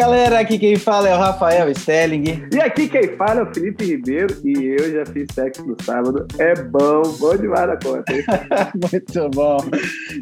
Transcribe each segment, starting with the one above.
galera, aqui quem fala é o Rafael Stelling. E aqui quem fala é o Felipe Ribeiro e eu já fiz sexo no sábado. É bom, bom demais da conta. Muito bom.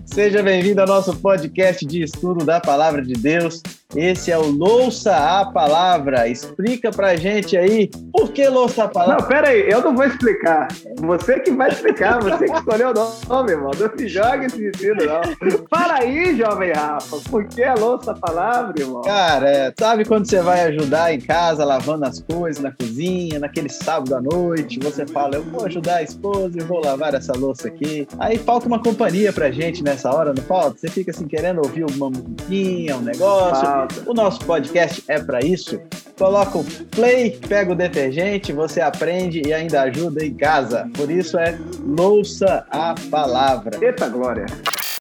Seja bem-vindo ao nosso podcast de estudo da Palavra de Deus. Esse é o Louça a Palavra. Explica pra gente aí por que Louça a Palavra. Não, pera aí, eu não vou explicar. Você que vai explicar, você que escolheu o nome, irmão. Não se joga esse vestido, não. Fala aí, jovem Rafa, por que a Louça a Palavra, irmão? Cara, é, sabe quando você vai ajudar em casa, lavando as coisas na cozinha, naquele sábado à noite, você fala, eu vou ajudar a esposa e vou lavar essa louça aqui. Aí falta uma companhia pra gente nessa hora, não falta? Você fica assim querendo ouvir uma musiquinha, um negócio. O nosso podcast é para isso. Coloca o play, pega o detergente, você aprende e ainda ajuda em casa. Por isso é louça a palavra. Eita glória!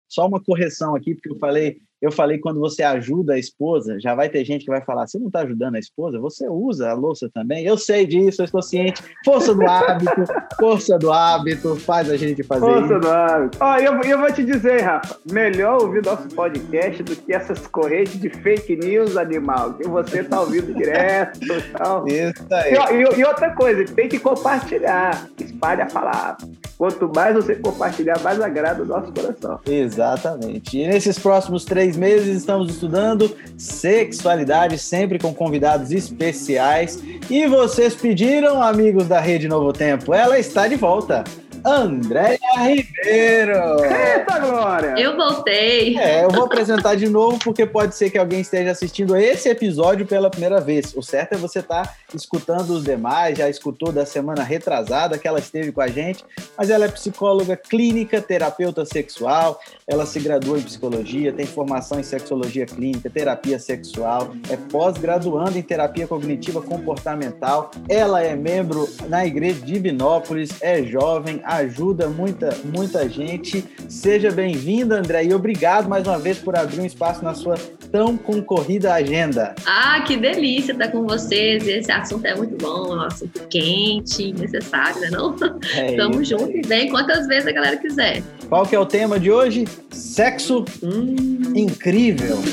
Só uma correção aqui, porque eu falei eu falei quando você ajuda a esposa, já vai ter gente que vai falar: você não está ajudando a esposa, você usa a louça também. Eu sei disso, eu estou ciente. Força do hábito, força do hábito, faz a gente fazer força isso. Força do hábito. Ó, eu, eu vou te dizer, Rafa, melhor ouvir nosso podcast do que essas correntes de fake news animal, que você está ouvindo direto. Tal. Isso aí. E, e, e outra coisa, tem que compartilhar, espalhe a palavra. Quanto mais você compartilhar, mais agrada o nosso coração. Exatamente. E nesses próximos três três meses estamos estudando sexualidade, sempre com convidados especiais. E vocês pediram, amigos da Rede Novo Tempo, ela está de volta. Andréia Ribeiro. Eita, Glória! Eu voltei. É, eu vou apresentar de novo, porque pode ser que alguém esteja assistindo esse episódio pela primeira vez. O certo é você estar tá escutando os demais, já escutou da semana retrasada que ela esteve com a gente, mas ela é psicóloga clínica, terapeuta sexual, ela se graduou em psicologia, tem formação em sexologia clínica, terapia sexual, é pós-graduando em terapia cognitiva comportamental, ela é membro na igreja de Binópolis, é jovem, ajuda muita, muita gente. Seja bem-vinda, André, e obrigado mais uma vez por abrir um espaço na sua tão concorrida agenda. Ah, que delícia estar com vocês. Esse assunto é muito bom, é um assunto quente, necessário, né? Não? É Estamos juntos e vem quantas vezes a galera quiser. Qual que é o tema de hoje? Sexo hum. incrível.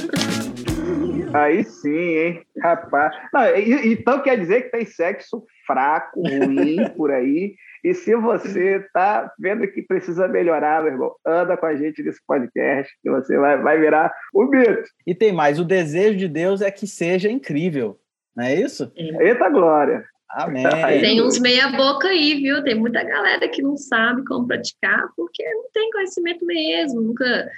Aí sim, hein? Rapaz. Não, então quer dizer que tem sexo fraco, ruim por aí. E se você está vendo que precisa melhorar, meu irmão, anda com a gente nesse podcast, que você vai, vai virar o mito. E tem mais: o desejo de Deus é que seja incrível, não é isso? É. Eita glória! Amém. Tem uns meia-boca aí, viu? Tem muita galera que não sabe como praticar porque não tem conhecimento mesmo, nunca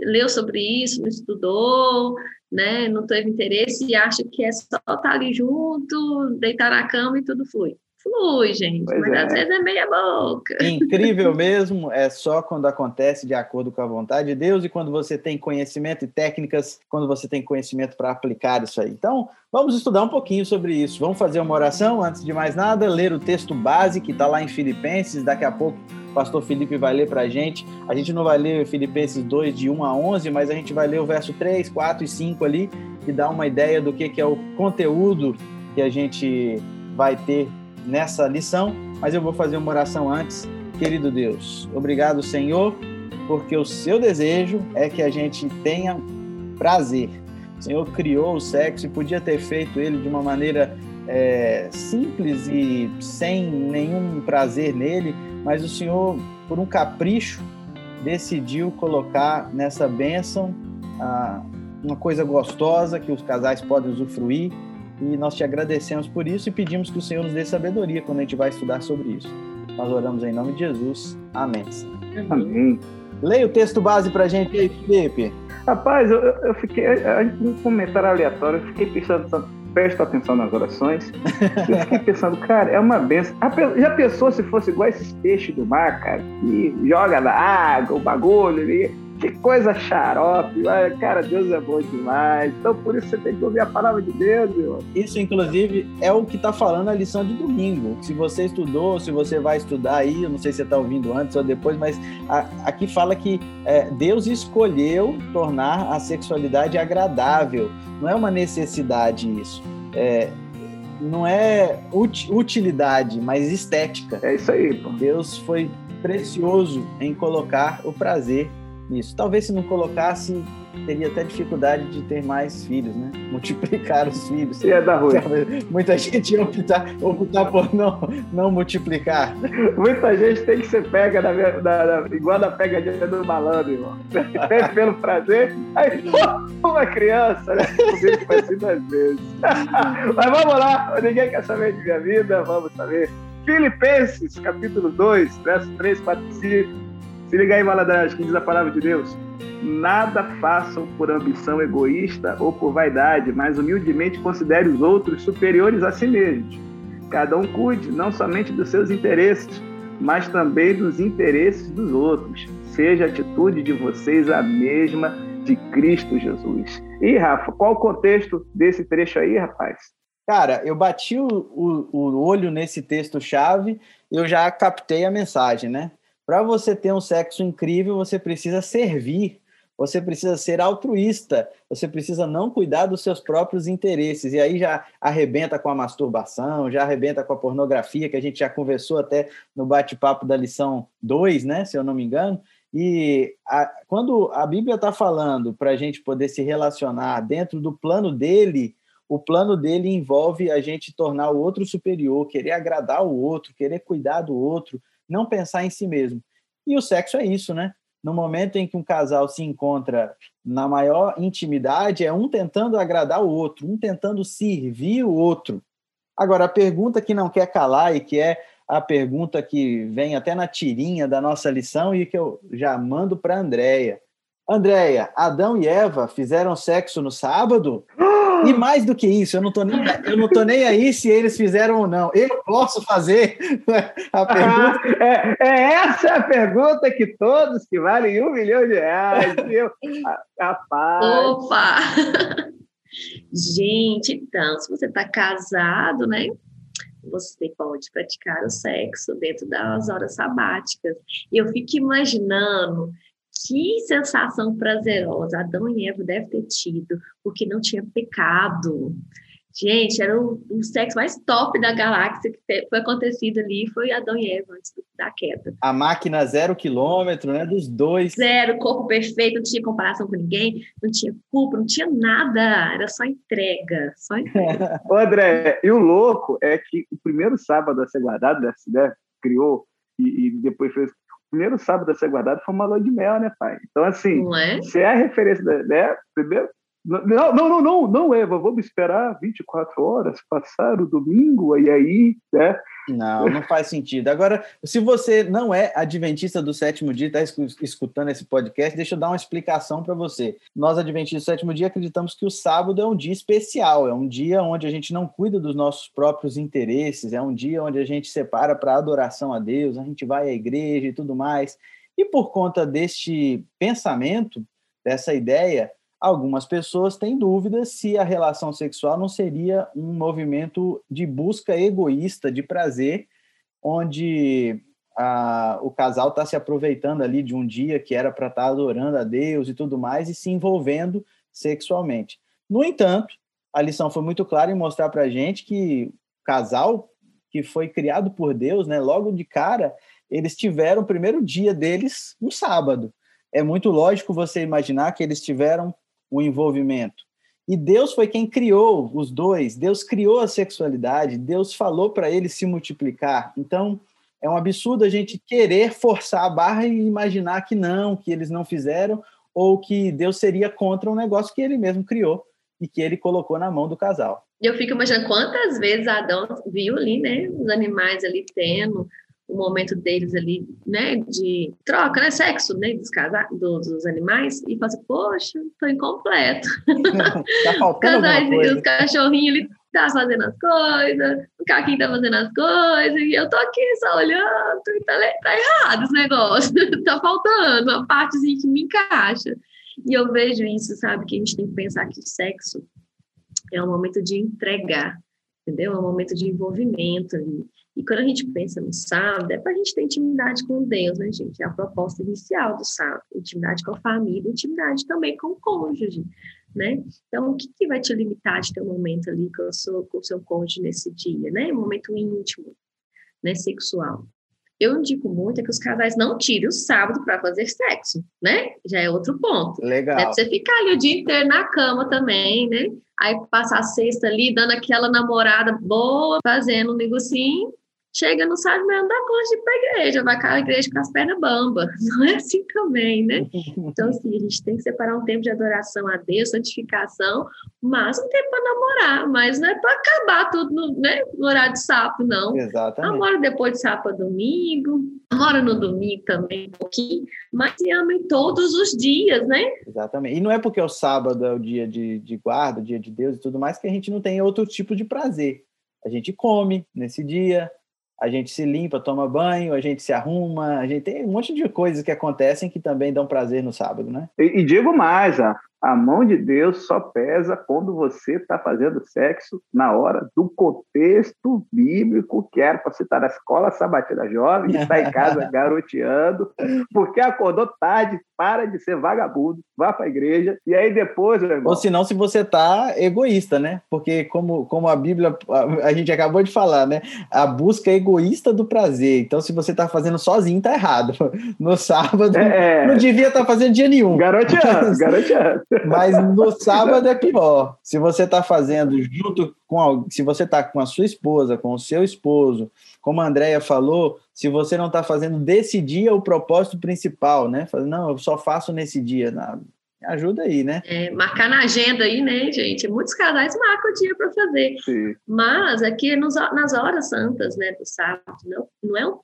leu sobre isso, não estudou, né? Não teve interesse e acha que é só estar ali junto, deitar na cama e tudo flui flui, gente, pois mas é. às vezes é meia boca. Incrível mesmo, é só quando acontece de acordo com a vontade de Deus e quando você tem conhecimento e técnicas, quando você tem conhecimento para aplicar isso aí. Então, vamos estudar um pouquinho sobre isso. Vamos fazer uma oração antes de mais nada, ler o texto base que está lá em Filipenses, daqui a pouco o pastor Felipe vai ler para a gente. A gente não vai ler Filipenses 2, de 1 a 11, mas a gente vai ler o verso 3, 4 e 5 ali, que dá uma ideia do que, que é o conteúdo que a gente vai ter nessa lição, mas eu vou fazer uma oração antes. Querido Deus, obrigado, Senhor, porque o seu desejo é que a gente tenha prazer. O Senhor criou o sexo e podia ter feito ele de uma maneira é, simples e sem nenhum prazer nele, mas o Senhor, por um capricho, decidiu colocar nessa bênção ah, uma coisa gostosa que os casais podem usufruir e nós te agradecemos por isso e pedimos que o Senhor nos dê sabedoria quando a gente vai estudar sobre isso. Nós oramos em nome de Jesus. Amém. Amém. Leia o texto base para a gente aí, Felipe. Rapaz, eu, eu fiquei. Um comentário aleatório, eu fiquei pensando, presta atenção nas orações. Eu fiquei pensando, cara, é uma benção. Já pensou se fosse igual esses peixes do mar, cara, que joga na água, o bagulho ali que coisa xarope, cara, Deus é bom demais. Então, por isso você tem que ouvir a palavra de Deus, meu. Isso, inclusive, é o que está falando a lição de domingo. Se você estudou, se você vai estudar aí, eu não sei se você está ouvindo antes ou depois, mas a, aqui fala que é, Deus escolheu tornar a sexualidade agradável. Não é uma necessidade isso. É, não é utilidade, mas estética. É isso aí. Pô. Deus foi precioso em colocar o prazer nisso. Talvez se não colocasse, teria até dificuldade de ter mais filhos, né? Multiplicar os filhos. Ia dar ruim. Muita gente ia optar, optar por não, não multiplicar. Muita gente tem que ser pega na, na, na, igual a pegadinha do malandro, irmão. Tem pelo prazer, aí pô, uma criança, né? Comigo foi assim duas vezes. Mas vamos lá, ninguém quer saber de minha vida, vamos saber. Filipenses, capítulo 2, versos 3, 4 e 5. Se liga aí, malandragem, que diz a palavra de Deus. Nada façam por ambição egoísta ou por vaidade, mas humildemente considere os outros superiores a si mesmos. Cada um cuide não somente dos seus interesses, mas também dos interesses dos outros. Seja a atitude de vocês a mesma de Cristo Jesus. E, Rafa, qual o contexto desse trecho aí, rapaz? Cara, eu bati o, o, o olho nesse texto-chave, eu já captei a mensagem, né? Para você ter um sexo incrível, você precisa servir, você precisa ser altruísta, você precisa não cuidar dos seus próprios interesses. E aí já arrebenta com a masturbação, já arrebenta com a pornografia, que a gente já conversou até no bate-papo da lição 2, né? Se eu não me engano. E a, quando a Bíblia está falando para a gente poder se relacionar dentro do plano dele, o plano dele envolve a gente tornar o outro superior, querer agradar o outro, querer cuidar do outro, não pensar em si mesmo. E o sexo é isso, né? No momento em que um casal se encontra na maior intimidade, é um tentando agradar o outro, um tentando servir o outro. Agora, a pergunta que não quer calar e que é a pergunta que vem até na tirinha da nossa lição e que eu já mando para a Andréia. Andréia, Adão e Eva fizeram sexo no sábado? E mais do que isso, eu não tô nem, eu não tô nem aí se eles fizeram ou não. Eu posso fazer a pergunta. Ah, é, é, essa a pergunta que todos que valem um milhão de reais, viu? Rapaz. Opa! Gente, então, se você está casado, né? Você pode praticar o sexo dentro das horas sabáticas. Eu fico imaginando que sensação prazerosa Adão e Eva devem ter tido, porque não tinha pecado. Gente, era o, o sexo mais top da galáxia que foi acontecido ali, foi Adão e Eva antes da queda. A máquina zero quilômetro, né, dos dois. Zero, corpo perfeito, não tinha comparação com ninguém, não tinha culpa, não tinha nada, era só entrega, só entrega. Ô, André, e o louco é que o primeiro sábado a ser guardado, né, criou e, e depois fez primeiro sábado a ser guardado foi uma lua de mel, né, pai? Então, assim, é? se é a referência, da, né? Primeiro, não, não, não, não, não, Eva, vamos esperar 24 horas, passar o domingo, e aí, né? Não, não faz sentido. Agora, se você não é adventista do sétimo dia, está escutando esse podcast, deixa eu dar uma explicação para você. Nós, adventistas do sétimo dia, acreditamos que o sábado é um dia especial, é um dia onde a gente não cuida dos nossos próprios interesses, é um dia onde a gente separa para adoração a Deus, a gente vai à igreja e tudo mais. E por conta deste pensamento, dessa ideia, algumas pessoas têm dúvidas se a relação sexual não seria um movimento de busca egoísta de prazer, onde a, o casal está se aproveitando ali de um dia que era para estar tá adorando a Deus e tudo mais e se envolvendo sexualmente. No entanto, a lição foi muito clara em mostrar para a gente que o casal que foi criado por Deus, né, logo de cara, eles tiveram o primeiro dia deles um sábado. É muito lógico você imaginar que eles tiveram o envolvimento. E Deus foi quem criou os dois, Deus criou a sexualidade, Deus falou para eles se multiplicar. Então, é um absurdo a gente querer forçar a barra e imaginar que não, que eles não fizeram, ou que Deus seria contra um negócio que ele mesmo criou e que ele colocou na mão do casal. Eu fico imaginando quantas vezes Adão viu ali, né, os animais ali tendo o momento deles ali, né, de troca, né, sexo, né, dos, casa, dos, dos animais, e fala assim, poxa, tô incompleto. tá faltando Os cachorrinhos ali tá fazendo as coisas, o caquinho tá fazendo as coisas, e eu tô aqui só olhando, e tá, tá errado esse negócio, tá faltando uma partezinha que me encaixa. E eu vejo isso, sabe, que a gente tem que pensar que sexo é um momento de entregar, entendeu? É um momento de envolvimento ali. E quando a gente pensa no sábado, é para a gente ter intimidade com Deus, né, gente? É a proposta inicial do sábado. Intimidade com a família, intimidade também com o cônjuge, né? Então, o que, que vai te limitar de ter um momento ali com o seu, com o seu cônjuge nesse dia, né? Um momento íntimo, né? Sexual. eu indico muito é que os casais não tirem o sábado para fazer sexo, né? Já é outro ponto. Legal. Né? Você ficar ali o dia inteiro na cama também, né? Aí passar a sexta ali, dando aquela namorada boa, fazendo um negocinho, chega no sábado mesmo dá conta de ir para a igreja, vai com a igreja com as pernas bamba. Não é assim também, né? Então, assim, a gente tem que separar um tempo de adoração a Deus, santificação, mas um tempo para namorar, mas não é para acabar tudo no, né, no horário de sábado, não. Exatamente. Namora depois de a domingo, namora no domingo também um pouquinho, mas se amem todos os dias, né? Exatamente. E não é porque o sábado é o dia de, de guarda, o dia de Deus e tudo mais, que a gente não tem outro tipo de prazer. A gente come nesse dia, a gente se limpa, toma banho, a gente se arruma, a gente tem um monte de coisas que acontecem que também dão prazer no sábado, né? E, e digo mais, a, mão de Deus só pesa quando você está fazendo sexo na hora do contexto bíblico, que era para você estar na escola sabatina jovem, estar em casa garoteando, porque acordou tarde, para de ser vagabundo, vá para a igreja, e aí depois... Irmão, Ou senão se você está egoísta, né? Porque como, como a Bíblia, a, a, gente acabou de falar, né? A busca egoísta do prazer. Então se você está fazendo sozinho, tá errado. No sábado, é, não devia estar tá fazendo dia nenhum. Garoteando, garoteando. Mas no sábado é pior. Se você está fazendo junto com se você está com a sua esposa, com o seu esposo, como a Andrea falou, se você não está fazendo desse dia o propósito principal, né? Não, eu só faço nesse dia. Não, ajuda aí, né? É, marcar na agenda aí, né, gente? Muitos casais marcam o dia para fazer. Sim. Mas aqui nos, nas horas santas, né, do sábado, não, não é um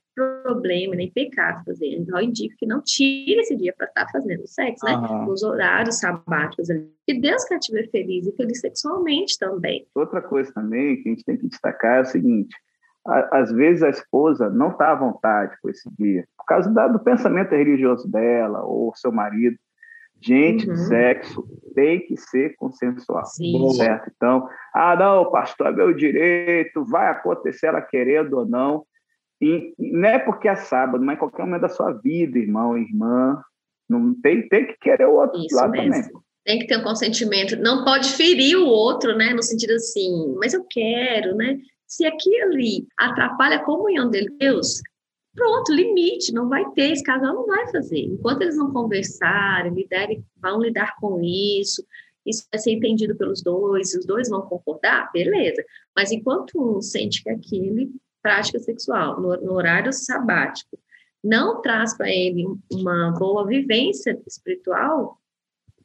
problema, nem pecado fazer. Então, eu indico que não tire esse dia para estar tá fazendo sexo, né? Nos horários sabáticos ali. Que Deus quer te ver feliz e feliz sexualmente também. Outra coisa também que a gente tem que destacar é o seguinte: às vezes a esposa não está à vontade com esse dia, por causa do pensamento religioso dela ou seu marido. Gente, uhum. sexo tem que ser consensual, Sim. certo? Então, ah, não, pastor, é meu direito, vai acontecer ela querendo ou não. E não é porque é sábado, mas em qualquer momento da sua vida, irmão, irmã, não tem, tem que querer o outro Isso lado mesmo. também. Tem que ter um consentimento, não pode ferir o outro, né? No sentido assim, mas eu quero, né? Se aquilo ali atrapalha a comunhão de Deus, pronto, limite, não vai ter, esse casal não vai fazer. Enquanto eles não conversarem, lidarem, vão lidar com isso, isso vai ser entendido pelos dois, os dois vão concordar, beleza. Mas enquanto um sente que aquele prática sexual no, no horário sabático não traz para ele uma boa vivência espiritual,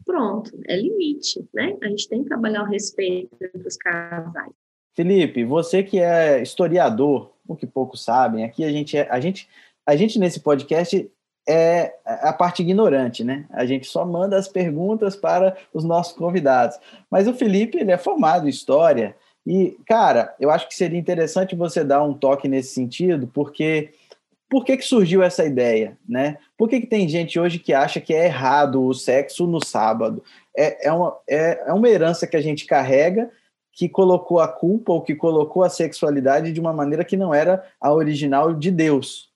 pronto, é limite, né? A gente tem que trabalhar o respeito entre os casais. Felipe, você que é historiador, o que poucos sabem, aqui a gente é, a gente a gente nesse podcast é a parte ignorante, né? A gente só manda as perguntas para os nossos convidados. Mas o Felipe, ele é formado em história, e, cara, eu acho que seria interessante você dar um toque nesse sentido, porque por que, que surgiu essa ideia, né? Por que, que tem gente hoje que acha que é errado o sexo no sábado? É, é, uma, é, é uma herança que a gente carrega que colocou a culpa ou que colocou a sexualidade de uma maneira que não era a original de Deus,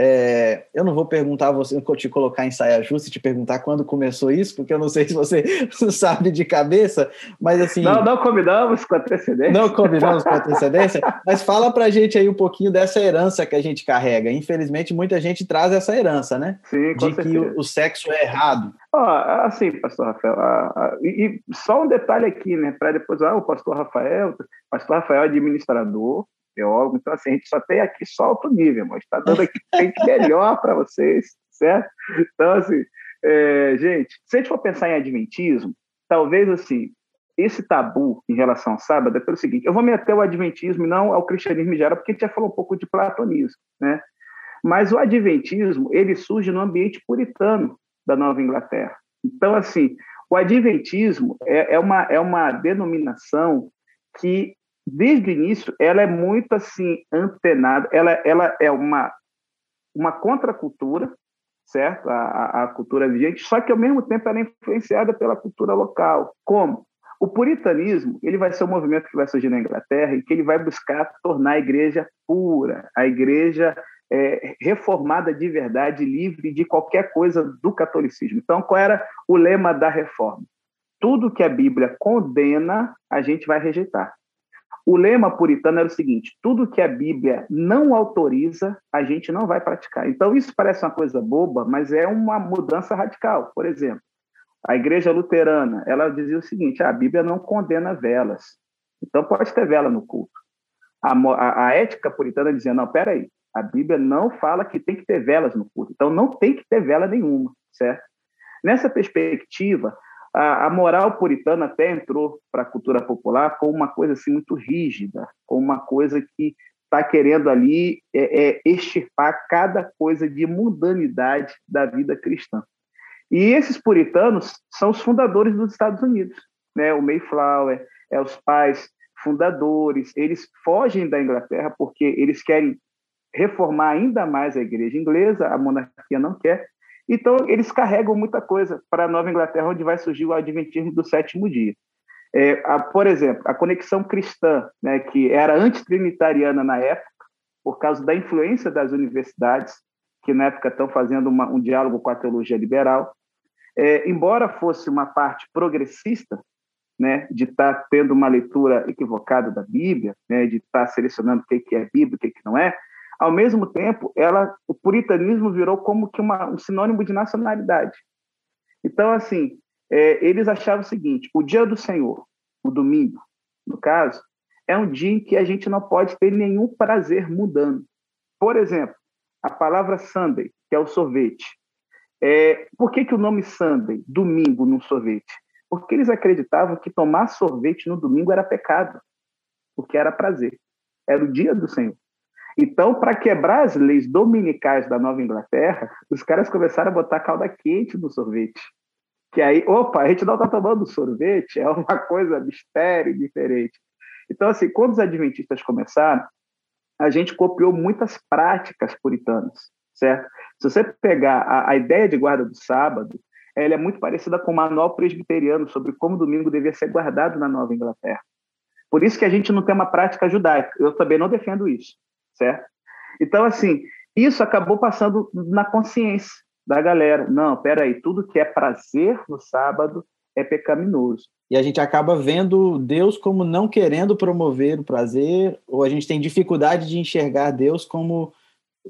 é, eu não vou perguntar a você, te colocar em saia justa e te perguntar quando começou isso, porque eu não sei se você sabe de cabeça, mas assim. Não, não combinamos com antecedência. Não combinamos com antecedência, mas fala pra gente aí um pouquinho dessa herança que a gente carrega. Infelizmente, muita gente traz essa herança, né? Sim, com De certeza. que o, o, sexo é errado. Ah, assim, pastor Rafael, ah, ah, e, e, só um detalhe aqui, né? Para depois, ah, o pastor Rafael, o pastor Rafael é administrador, teólogo. Então, assim, a gente só tem aqui só alto nível, mas está dando aqui melhor para vocês, certo? Então, assim, é, gente, se a gente for pensar em adventismo, talvez, assim, esse tabu em relação ao sábado é pelo seguinte, eu vou meter o adventismo e não ao cristianismo em geral, porque a gente já falou um pouco de platonismo, né? Mas o adventismo, ele surge no ambiente puritano da Nova Inglaterra. Então, assim, o adventismo é, é, uma, é uma denominação que desde o início, ela é muito assim antenada, ela, ela é uma, uma contracultura, certo? A, a, cultura vigente, só que ao mesmo tempo ela é influenciada pela cultura local. Como? O puritanismo ele vai ser um movimento que vai surgir na Inglaterra e que ele vai buscar tornar a igreja pura, a igreja é, reformada de verdade, livre de qualquer coisa do catolicismo. Então, qual era o lema da reforma? Tudo que a Bíblia condena, a gente vai rejeitar. O lema puritano era o seguinte: tudo que a Bíblia não autoriza, a gente não vai praticar. Então, isso parece uma coisa boba, mas é uma mudança radical. Por exemplo, a igreja luterana, ela dizia o seguinte: a Bíblia não condena velas. Então, pode ter vela no culto. A, a, a ética puritana dizia: não, peraí, a Bíblia não fala que tem que ter velas no culto. Então, não tem que ter vela nenhuma, certo? Nessa perspectiva, a, a moral puritana até entrou para a cultura popular com uma coisa assim muito rígida, com uma coisa que está querendo ali é, é, extirpar cada coisa de mundanidade da vida cristã. E esses puritanos são os fundadores dos Estados Unidos, né? O Mayflower é os pais fundadores. Eles fogem da Inglaterra porque eles querem reformar ainda mais a igreja inglesa, a monarquia não quer, então, eles carregam muita coisa para a Nova Inglaterra, onde vai surgir o Adventismo do sétimo dia. É, a, por exemplo, a conexão cristã, né, que era antitrinitariana na época, por causa da influência das universidades, que na época estão fazendo uma, um diálogo com a teologia liberal, é, embora fosse uma parte progressista, né, de estar tá tendo uma leitura equivocada da Bíblia, né, de estar tá selecionando o que é Bíblia e o que não é, ao mesmo tempo, ela, o puritanismo virou como que uma, um sinônimo de nacionalidade. Então, assim, é, eles achavam o seguinte: o dia do Senhor, o domingo, no caso, é um dia em que a gente não pode ter nenhum prazer mudando. Por exemplo, a palavra Sunday, que é o sorvete. É, por que, que o nome Sunday, domingo, num sorvete? Porque eles acreditavam que tomar sorvete no domingo era pecado, porque era prazer. Era o dia do Senhor. Então, para quebrar as leis dominicais da Nova Inglaterra, os caras começaram a botar calda quente no sorvete. Que aí, opa, a gente não está tomando sorvete, é uma coisa mistério, diferente. Então, assim, quando os adventistas começaram, a gente copiou muitas práticas puritanas, certo? Se você pegar a, a ideia de guarda do sábado, ela é muito parecida com o manual presbiteriano sobre como o domingo devia ser guardado na Nova Inglaterra. Por isso que a gente não tem uma prática judaica. Eu também não defendo isso certo? Então, assim, isso acabou passando na consciência da galera. Não, peraí, tudo que é prazer no sábado é pecaminoso. E a gente acaba vendo Deus como não querendo promover o prazer, ou a gente tem dificuldade de enxergar Deus como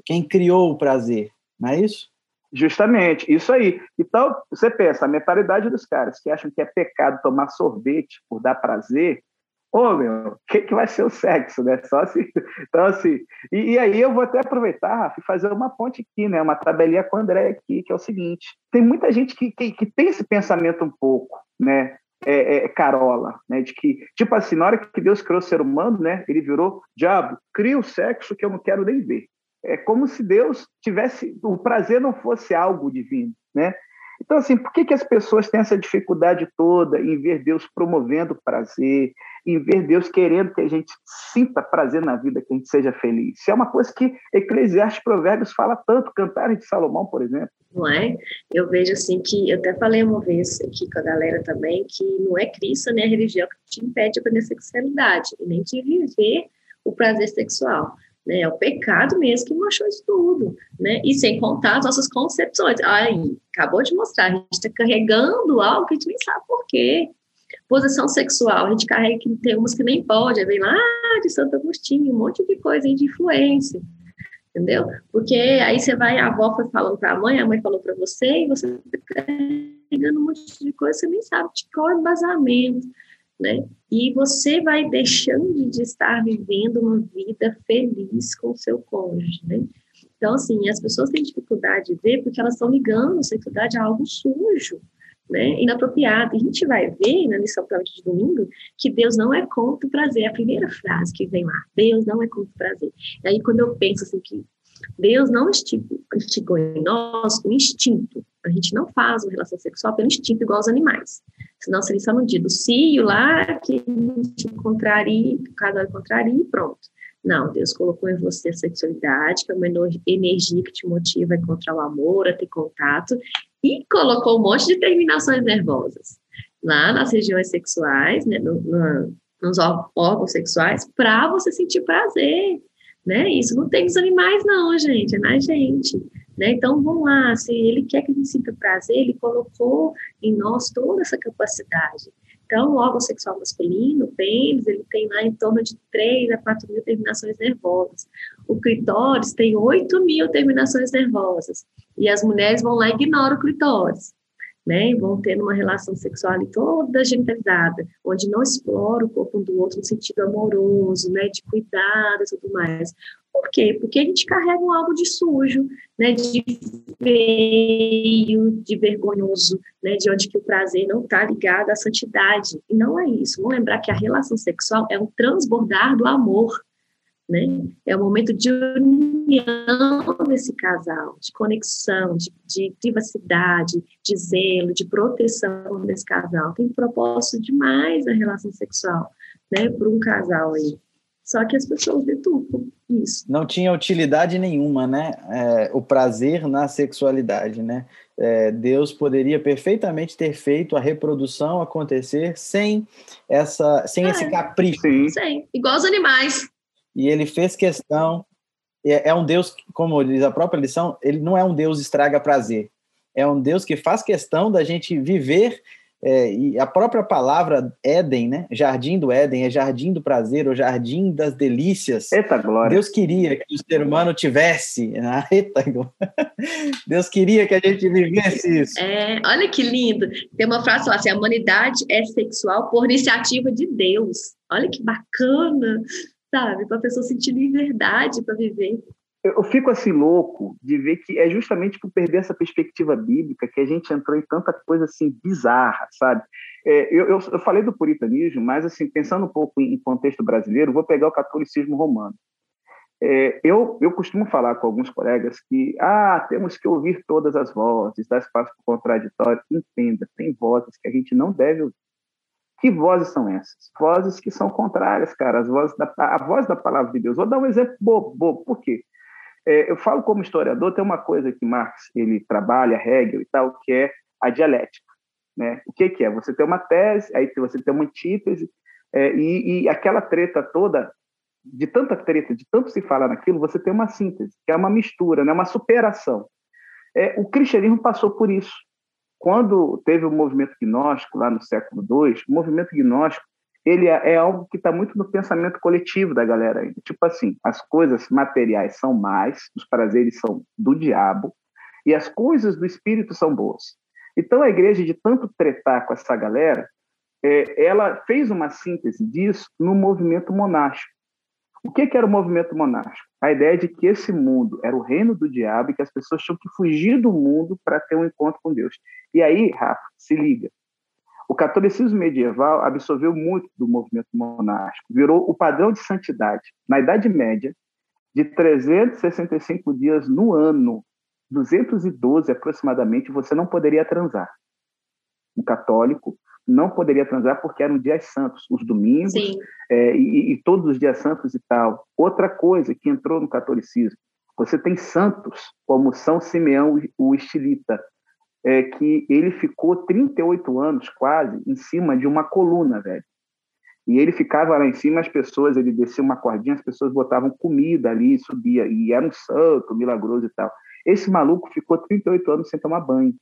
quem criou o prazer, não é isso? Justamente, isso aí. Então, você pensa, a mentalidade dos caras que acham que é pecado tomar sorvete por dar prazer, Ô, meu, o que, que vai ser o sexo, né? Só. Então, assim, e, e aí eu vou até aproveitar, Rafa, e fazer uma ponte aqui, né? Uma tabelinha com o André aqui, que é o seguinte: tem muita gente que, que, que tem esse pensamento um pouco, né? É, é, carola, né? De que, tipo assim, na hora que Deus criou o ser humano, né? Ele virou diabo, cria o sexo que eu não quero nem ver. É como se Deus tivesse, o prazer não fosse algo divino, né? Então, assim, por que, que as pessoas têm essa dificuldade toda em ver Deus promovendo prazer, em ver Deus querendo que a gente sinta prazer na vida, que a gente seja feliz? Isso é uma coisa que Eclesiastes Provérbios fala tanto, Cantares de Salomão, por exemplo. Não é? Eu vejo assim que, eu até falei uma vez aqui com a galera também, que não é Cristo nem a religião que te impede de aprender sexualidade, e nem de viver o prazer sexual. Né? É o pecado mesmo que mostrou isso tudo, né? E sem contar as nossas concepções. Aí, acabou de mostrar, a gente está carregando algo que a gente nem sabe por quê. Posição sexual, a gente carrega que tem umas que nem pode, vem lá de Santo Agostinho, um monte de coisa de influência, entendeu? Porque aí você vai, a avó foi falando para a mãe, a mãe falou para você, e você está carregando um monte de coisa, você nem sabe de qual é embasamento né? E você vai deixando de estar vivendo uma vida feliz com o seu cônjuge, né? Então, assim, as pessoas têm dificuldade de ver porque elas estão ligando a sexualidade a algo sujo, né? Inapropriado. E a gente vai ver na lição de domingo que Deus não é contra o prazer. É a primeira frase que vem lá. Deus não é contra o prazer. E aí, quando eu penso assim que Deus não instigou em nós o instinto. A gente não faz uma relação sexual pelo instinto igual aos animais. Senão seria só no dia do cio lá que a gente encontraria, o casal encontraria e pronto. Não, Deus colocou em você a sexualidade, que é uma energia que te motiva a encontrar o amor, a ter contato, e colocou um monte de terminações nervosas lá nas regiões sexuais, né, no, no, nos órgãos sexuais, para você sentir prazer, né? Isso não tem nos animais, não, gente, é na gente. Né? Então, vamos lá, se ele quer que a gente sinta prazer, ele colocou em nós toda essa capacidade. Então, o órgão sexual masculino, o pênis, ele tem lá em torno de 3 a 4 mil terminações nervosas. O clitóris tem 8 mil terminações nervosas. E as mulheres vão lá e ignoram o clitóris. Né, vão tendo uma relação sexual toda genitalizada, onde não explora o corpo um do outro no sentido amoroso, né, de cuidado e tudo mais. Por quê? Porque a gente carrega um algo de sujo, né, de feio, de vergonhoso, né, de onde que o prazer não está ligado à santidade. E não é isso. Vamos lembrar que a relação sexual é um transbordar do amor, né? É o um momento de união desse casal, de conexão, de, de, privacidade, de zelo, de proteção desse casal. Tem propósito demais a relação sexual, né, para um casal aí. Só que as pessoas deturpam isso. Não tinha utilidade nenhuma, né? É, o prazer na sexualidade, né? É, Deus poderia perfeitamente ter feito a reprodução acontecer sem essa, sem é. esse capricho. Sim, igual os animais. E ele fez questão. É, é um Deus, como diz a própria lição, ele não é um Deus estraga prazer. É um Deus que faz questão da gente viver é, e a própria palavra Éden, né? Jardim do Éden, é jardim do prazer, ou jardim das delícias. Eita glória. Deus queria que o ser humano tivesse. Né? Eita Deus queria que a gente vivesse isso. É, olha que lindo. Tem uma frase lá assim: a humanidade é sexual por iniciativa de Deus. Olha que bacana, sabe? Para a pessoa sentir liberdade para viver eu fico assim louco de ver que é justamente por perder essa perspectiva bíblica que a gente entrou em tanta coisa assim bizarra, sabe? É, eu, eu, eu, falei do puritanismo, mas assim pensando um pouco em contexto brasileiro, vou pegar o catolicismo romano. É, eu, eu costumo falar com alguns colegas que ah, temos que ouvir todas as vozes, dar espaço para o contraditório. Entenda, tem vozes que a gente não deve ouvir. Que vozes são essas? Vozes que são contrárias, cara. As vozes da, a voz da palavra de Deus. Vou dar um exemplo bobo, bobo. Por quê? É, eu falo como historiador, tem uma coisa que Marx ele trabalha, Hegel e tal, que é a dialética. Né? O que, que é? Você tem uma tese, aí você tem uma antítese, é, e, e, aquela treta toda, de tanta treta, de tanto se falar naquilo, você tem uma síntese, que é uma mistura, né? uma superação. É, o cristianismo passou por isso. Quando teve o movimento gnóstico, lá no século II, o movimento gnóstico ele é, é algo que está muito no pensamento coletivo da galera. Tipo assim, as coisas materiais são mais, os prazeres são do diabo, e as coisas do espírito são boas. Então a igreja, de tanto tretar com essa galera, é, ela fez uma síntese disso no movimento monástico. O que, que, era o movimento monástico? A ideia de que esse mundo era o reino do diabo e que as pessoas tinham que fugir do mundo para ter um encontro com Deus. E aí, Rafa, se liga. O catolicismo medieval absorveu muito do movimento monástico, virou o padrão de santidade. Na Idade Média, de 365 dias no ano, 212 aproximadamente, você não poderia transar. Um católico não poderia transar porque eram dias santos, os domingos é, e, e, todos os dias santos e tal. Outra coisa que entrou no catolicismo, você tem santos como São Simeão o Estilita, é que ele ficou 38 anos quase em cima de uma coluna, velho. E ele ficava lá em cima, as pessoas, ele descia uma cordinha, as pessoas botavam comida ali, subia, e era um santo, milagroso e tal. Esse maluco ficou 38 anos sem tomar banho.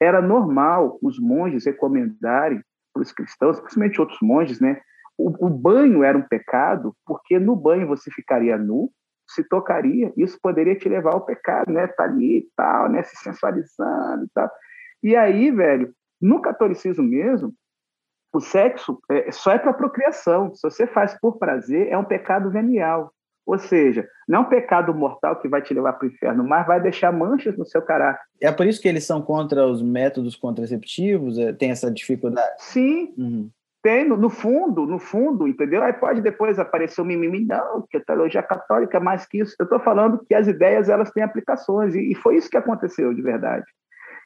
Era normal os monges recomendarem para os cristãos, principalmente outros monges, né? O, o banho era um pecado, porque no banho você ficaria nu, se tocaria, isso poderia te levar ao pecado, né? Tá ali e tal, né? Se sensualizando e tal. E aí, velho, no catolicismo mesmo, o sexo é, só é para procriação. Se você faz por prazer, é um pecado venial. Ou seja, não é um pecado mortal que vai te levar para o inferno, mas vai deixar manchas no seu caráter. É por isso que eles são contra os métodos contraceptivos? É, tem essa dificuldade? Sim. Uhum. Tem, no, fundo, no fundo, entendeu? Aí pode depois aparecer o mimimi, não, que a teologia católica é mais que isso. Eu estou falando que as ideias elas têm aplicações, e, e foi isso que aconteceu de verdade.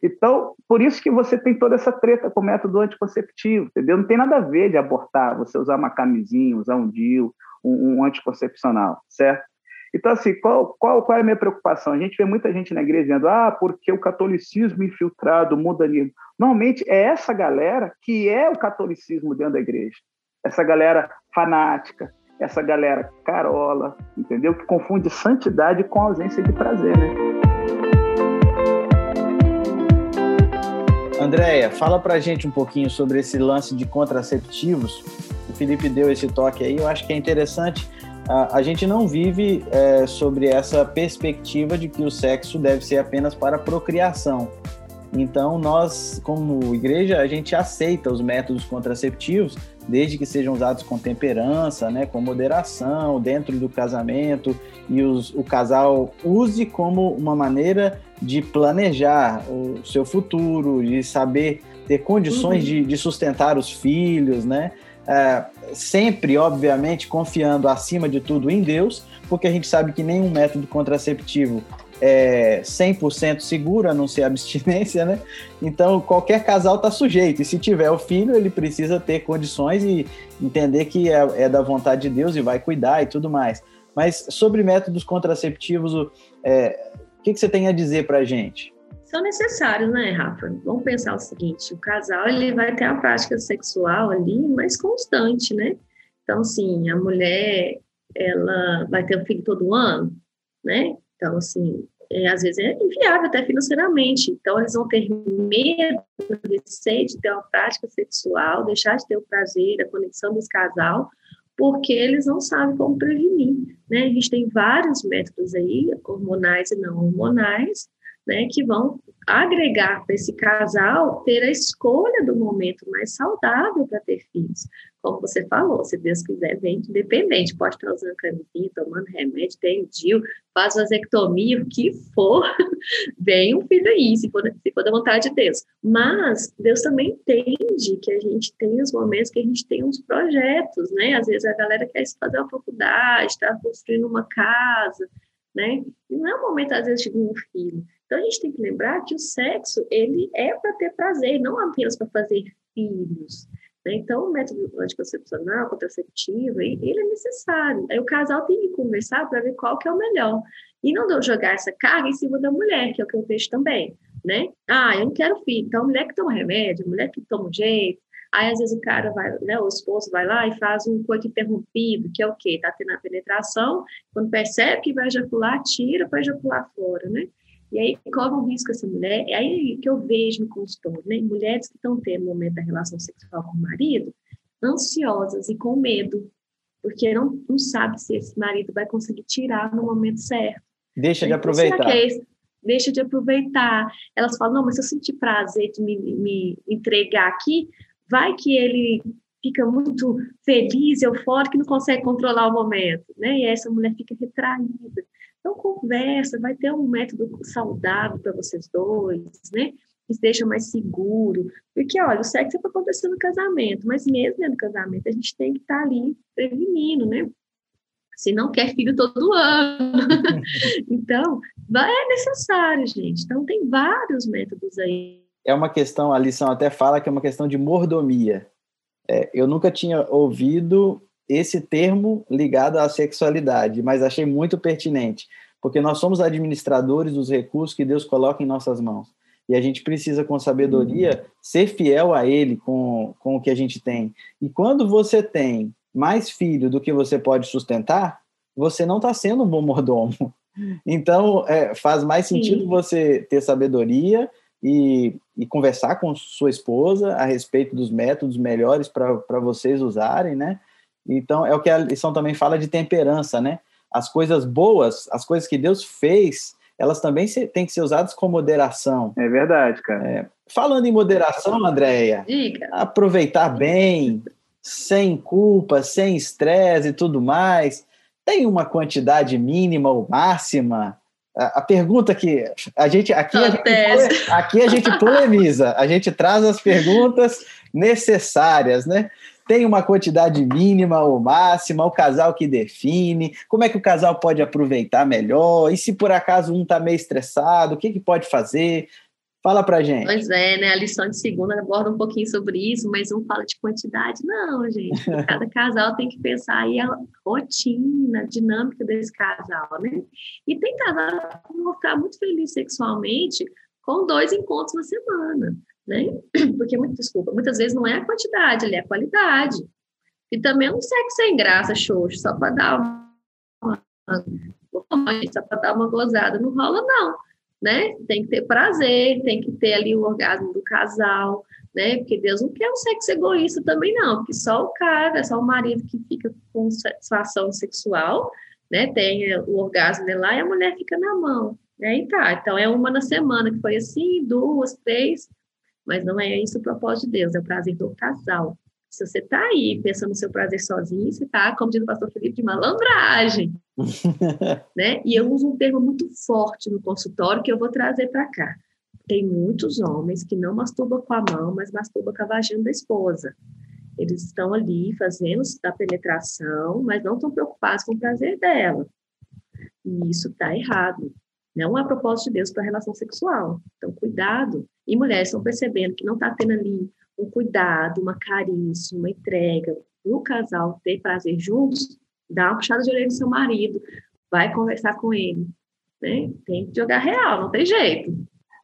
Então, por isso que você tem toda essa treta com o método anticonceptivo, entendeu? Não tem nada a ver de abortar, você usar uma camisinha, usar um DIU, um, um anticoncepcional, certo? Então, assim, qual, qual, qual é a minha preocupação? A gente vê muita gente na igreja dizendo, ah, porque o catolicismo infiltrado, o mundanismo. Normalmente é essa galera que é o catolicismo dentro da igreja. Essa galera fanática, essa galera carola, entendeu? Que confunde santidade com ausência de prazer, né? Andréia, fala pra gente um pouquinho sobre esse lance de contraceptivos. O Felipe deu esse toque aí, eu acho que é interessante. A, a gente não vive é, sobre essa perspectiva de que o sexo deve ser apenas para procriação. Então, nós, como igreja, a gente aceita os métodos contraceptivos, desde que sejam usados com temperança, né, com moderação, dentro do casamento, e os, o casal use como uma maneira de planejar o seu futuro, de saber ter condições uhum. de, de, sustentar os filhos, né? É, sempre, obviamente, confiando acima de tudo em Deus, porque a gente sabe que nenhum método contraceptivo é 100% seguro, a não ser abstinência, né? Então, qualquer casal está sujeito. E se tiver o filho, ele precisa ter condições e entender que é, é da vontade de Deus e vai cuidar e tudo mais. Mas sobre métodos contraceptivos, é, o que, que você tem a dizer para gente? São necessários, né, Rafa? Vamos pensar o seguinte: o casal ele vai ter a prática sexual ali mais constante, né? Então, sim, a mulher ela vai ter um filho todo ano, né? Então, assim, é, às vezes é inviável até financeiramente. Então, eles vão ter medo, receio de ter uma prática sexual, deixar de ter o prazer, a conexão desse casal, porque eles não sabem como prevenir. Né? A gente tem vários métodos aí, hormonais e não hormonais, né, que vão agregar para esse casal ter a escolha do momento mais saudável para ter filhos. Como você falou, se Deus quiser, vem independente, pode estar usando camisinha, tomando remédio, tem DIU, faz vasectomia, o que for, vem um filho aí, se for, se for da vontade de Deus. Mas Deus também entende que a gente tem os momentos que a gente tem uns projetos, né? Às vezes a galera quer fazer uma faculdade, está construindo uma casa, né? E não é o momento, às vezes, de um filho. Então, a gente tem que lembrar que o sexo, ele é para ter prazer, não apenas para fazer filhos. Né? Então, o método anticoncepcional, contraceptivo, ele é necessário. Aí o casal tem que conversar para ver qual que é o melhor. E não jogar essa carga em cima da mulher, que é o que eu vejo também. Né? Ah, eu não quero filho. Então, mulher que toma remédio, mulher que toma jeito. Aí, às vezes, o cara vai, né, o esposo vai lá e faz um coito interrompido, que é o quê? Tá tendo a penetração, quando percebe que vai ejacular, tira para ejacular fora, né? E aí corre um risco essa mulher, é aí que eu vejo no consultório, né? Mulheres que estão tendo o momento da relação sexual com o marido, ansiosas e com medo, porque não, não sabe se esse marido vai conseguir tirar no momento certo. Deixa de aproveitar. É deixa de aproveitar. Elas falam, não, mas se eu sentir prazer de me, me entregar aqui, vai que ele fica muito feliz, eufórico, e não consegue controlar o momento, né? E essa mulher fica retraída. Então, conversa, vai ter um método saudável para vocês dois, né? Que deixa mais seguro. Porque, olha, o sexo é para acontecer no casamento, mas mesmo no casamento, a gente tem que estar tá ali prevenindo, né? Se não quer filho todo ano. então, é necessário, gente. Então, tem vários métodos aí. É uma questão, a lição até fala que é uma questão de mordomia. É, eu nunca tinha ouvido esse termo ligado à sexualidade, mas achei muito pertinente, porque nós somos administradores dos recursos que Deus coloca em nossas mãos. E a gente precisa, com sabedoria, ser fiel a Ele com, com o que a gente tem. E quando você tem mais filho do que você pode sustentar, você não está sendo um bom mordomo. Então, é, faz mais sentido Sim. você ter sabedoria e, e, conversar com sua esposa a respeito dos métodos melhores para vocês usarem, né? Então, é o que a lição também fala de temperança, né? As coisas boas, as coisas que Deus fez, elas também têm que ser usadas com moderação. É verdade, cara. É. Falando em moderação, Andréia, aproveitar bem, sem culpa, sem estresse e tudo mais, tem uma quantidade mínima ou máxima? A, a pergunta que a gente aqui a gente, aqui a gente polemiza, a gente traz as perguntas necessárias, né? Tem uma quantidade mínima ou máxima, o casal que define, como é que o casal pode aproveitar melhor, e se por acaso um está meio estressado, o que, que pode fazer? Fala pra gente. Pois é, né? A lição de segunda aborda um pouquinho sobre isso, mas não fala de quantidade, não, gente. Cada casal tem que pensar aí a rotina, a dinâmica desse casal, né? E tem casal que vão ficar muito feliz sexualmente com dois encontros na semana né? Porque, muito, desculpa, muitas vezes não é a quantidade, ele é a qualidade. E também é um sexo sem graça, xoxo, só para dar uma, só para dar uma gozada. Não rola, não. né? Tem que ter prazer, tem que ter ali o orgasmo do casal, né? Porque Deus não quer um sexo egoísta também, não, porque só o cara, só o marido que fica com satisfação sexual, né? Tem o orgasmo de lá e a mulher fica na mão. Aí tá, então é uma na semana, que foi assim, duas, três, mas não é isso o propósito de Deus, é o prazer do casal. Se você está aí pensando no seu prazer sozinho, você está, como diz o pastor Felipe, de malandragem. né? E eu uso um termo muito forte no consultório que eu vou trazer para cá. Tem muitos homens que não masturbam com a mão, mas masturbam com a vagina da esposa. Eles estão ali fazendo a penetração, mas não estão preocupados com o prazer dela. E isso está errado. Não é propósito de Deus para a relação sexual. Então, cuidado. E mulheres estão percebendo que não está tendo ali um cuidado, uma carícia, uma entrega, no casal ter prazer juntos, dá uma puxada de orelha no seu marido, vai conversar com ele. Né? Tem que jogar real, não tem jeito.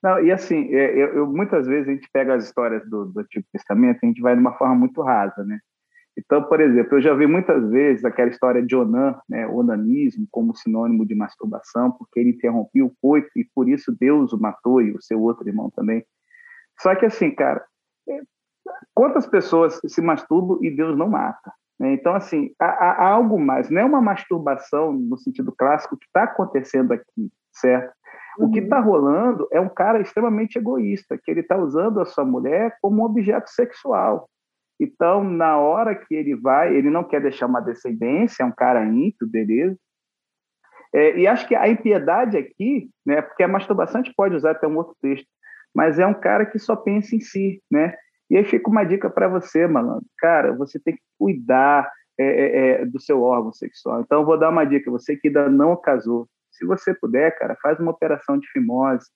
Não, e assim, é, eu, eu, muitas vezes a gente pega as histórias do, do Antigo Testamento a gente vai de uma forma muito rasa, né? Então, por exemplo, eu já vi muitas vezes aquela história de Onan, né, onanismo, como sinônimo de masturbação, porque ele interrompeu o coito e por isso Deus o matou e o seu outro irmão também. Só que assim, cara, quantas pessoas se masturbam e Deus não mata? Né? Então, assim, há, há, algo mais. Não é uma masturbação no sentido clássico que está acontecendo aqui, certo? O que está uhum. rolando é um cara extremamente egoísta, que ele está usando a sua mulher como um objeto sexual. Então, na hora que ele vai, ele não quer deixar uma descendência, é um cara ímpio, beleza? É, e acho que a impiedade aqui, né, porque a masturbação a gente pode usar até um outro texto, mas é um cara que só pensa em si, né? E aí fica uma dica para você, malandro. Cara, você tem que cuidar é, é, é, do seu órgão sexual. Então, vou dar uma dica. Você que ainda não casou, se você puder, cara, faz uma operação de fimose,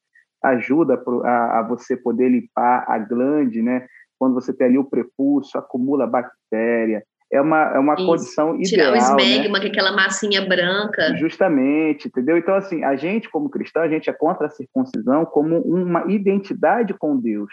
ajuda a, a você poder limpar a glande, né? Quando você tem ali o prepúcio, acumula bactéria, é uma, é uma condição Tirar ideal. Tirar o esmegma, né? que é aquela massinha branca. Justamente, entendeu? Então, assim, a gente, como cristão, a gente é contra a circuncisão como uma identidade com Deus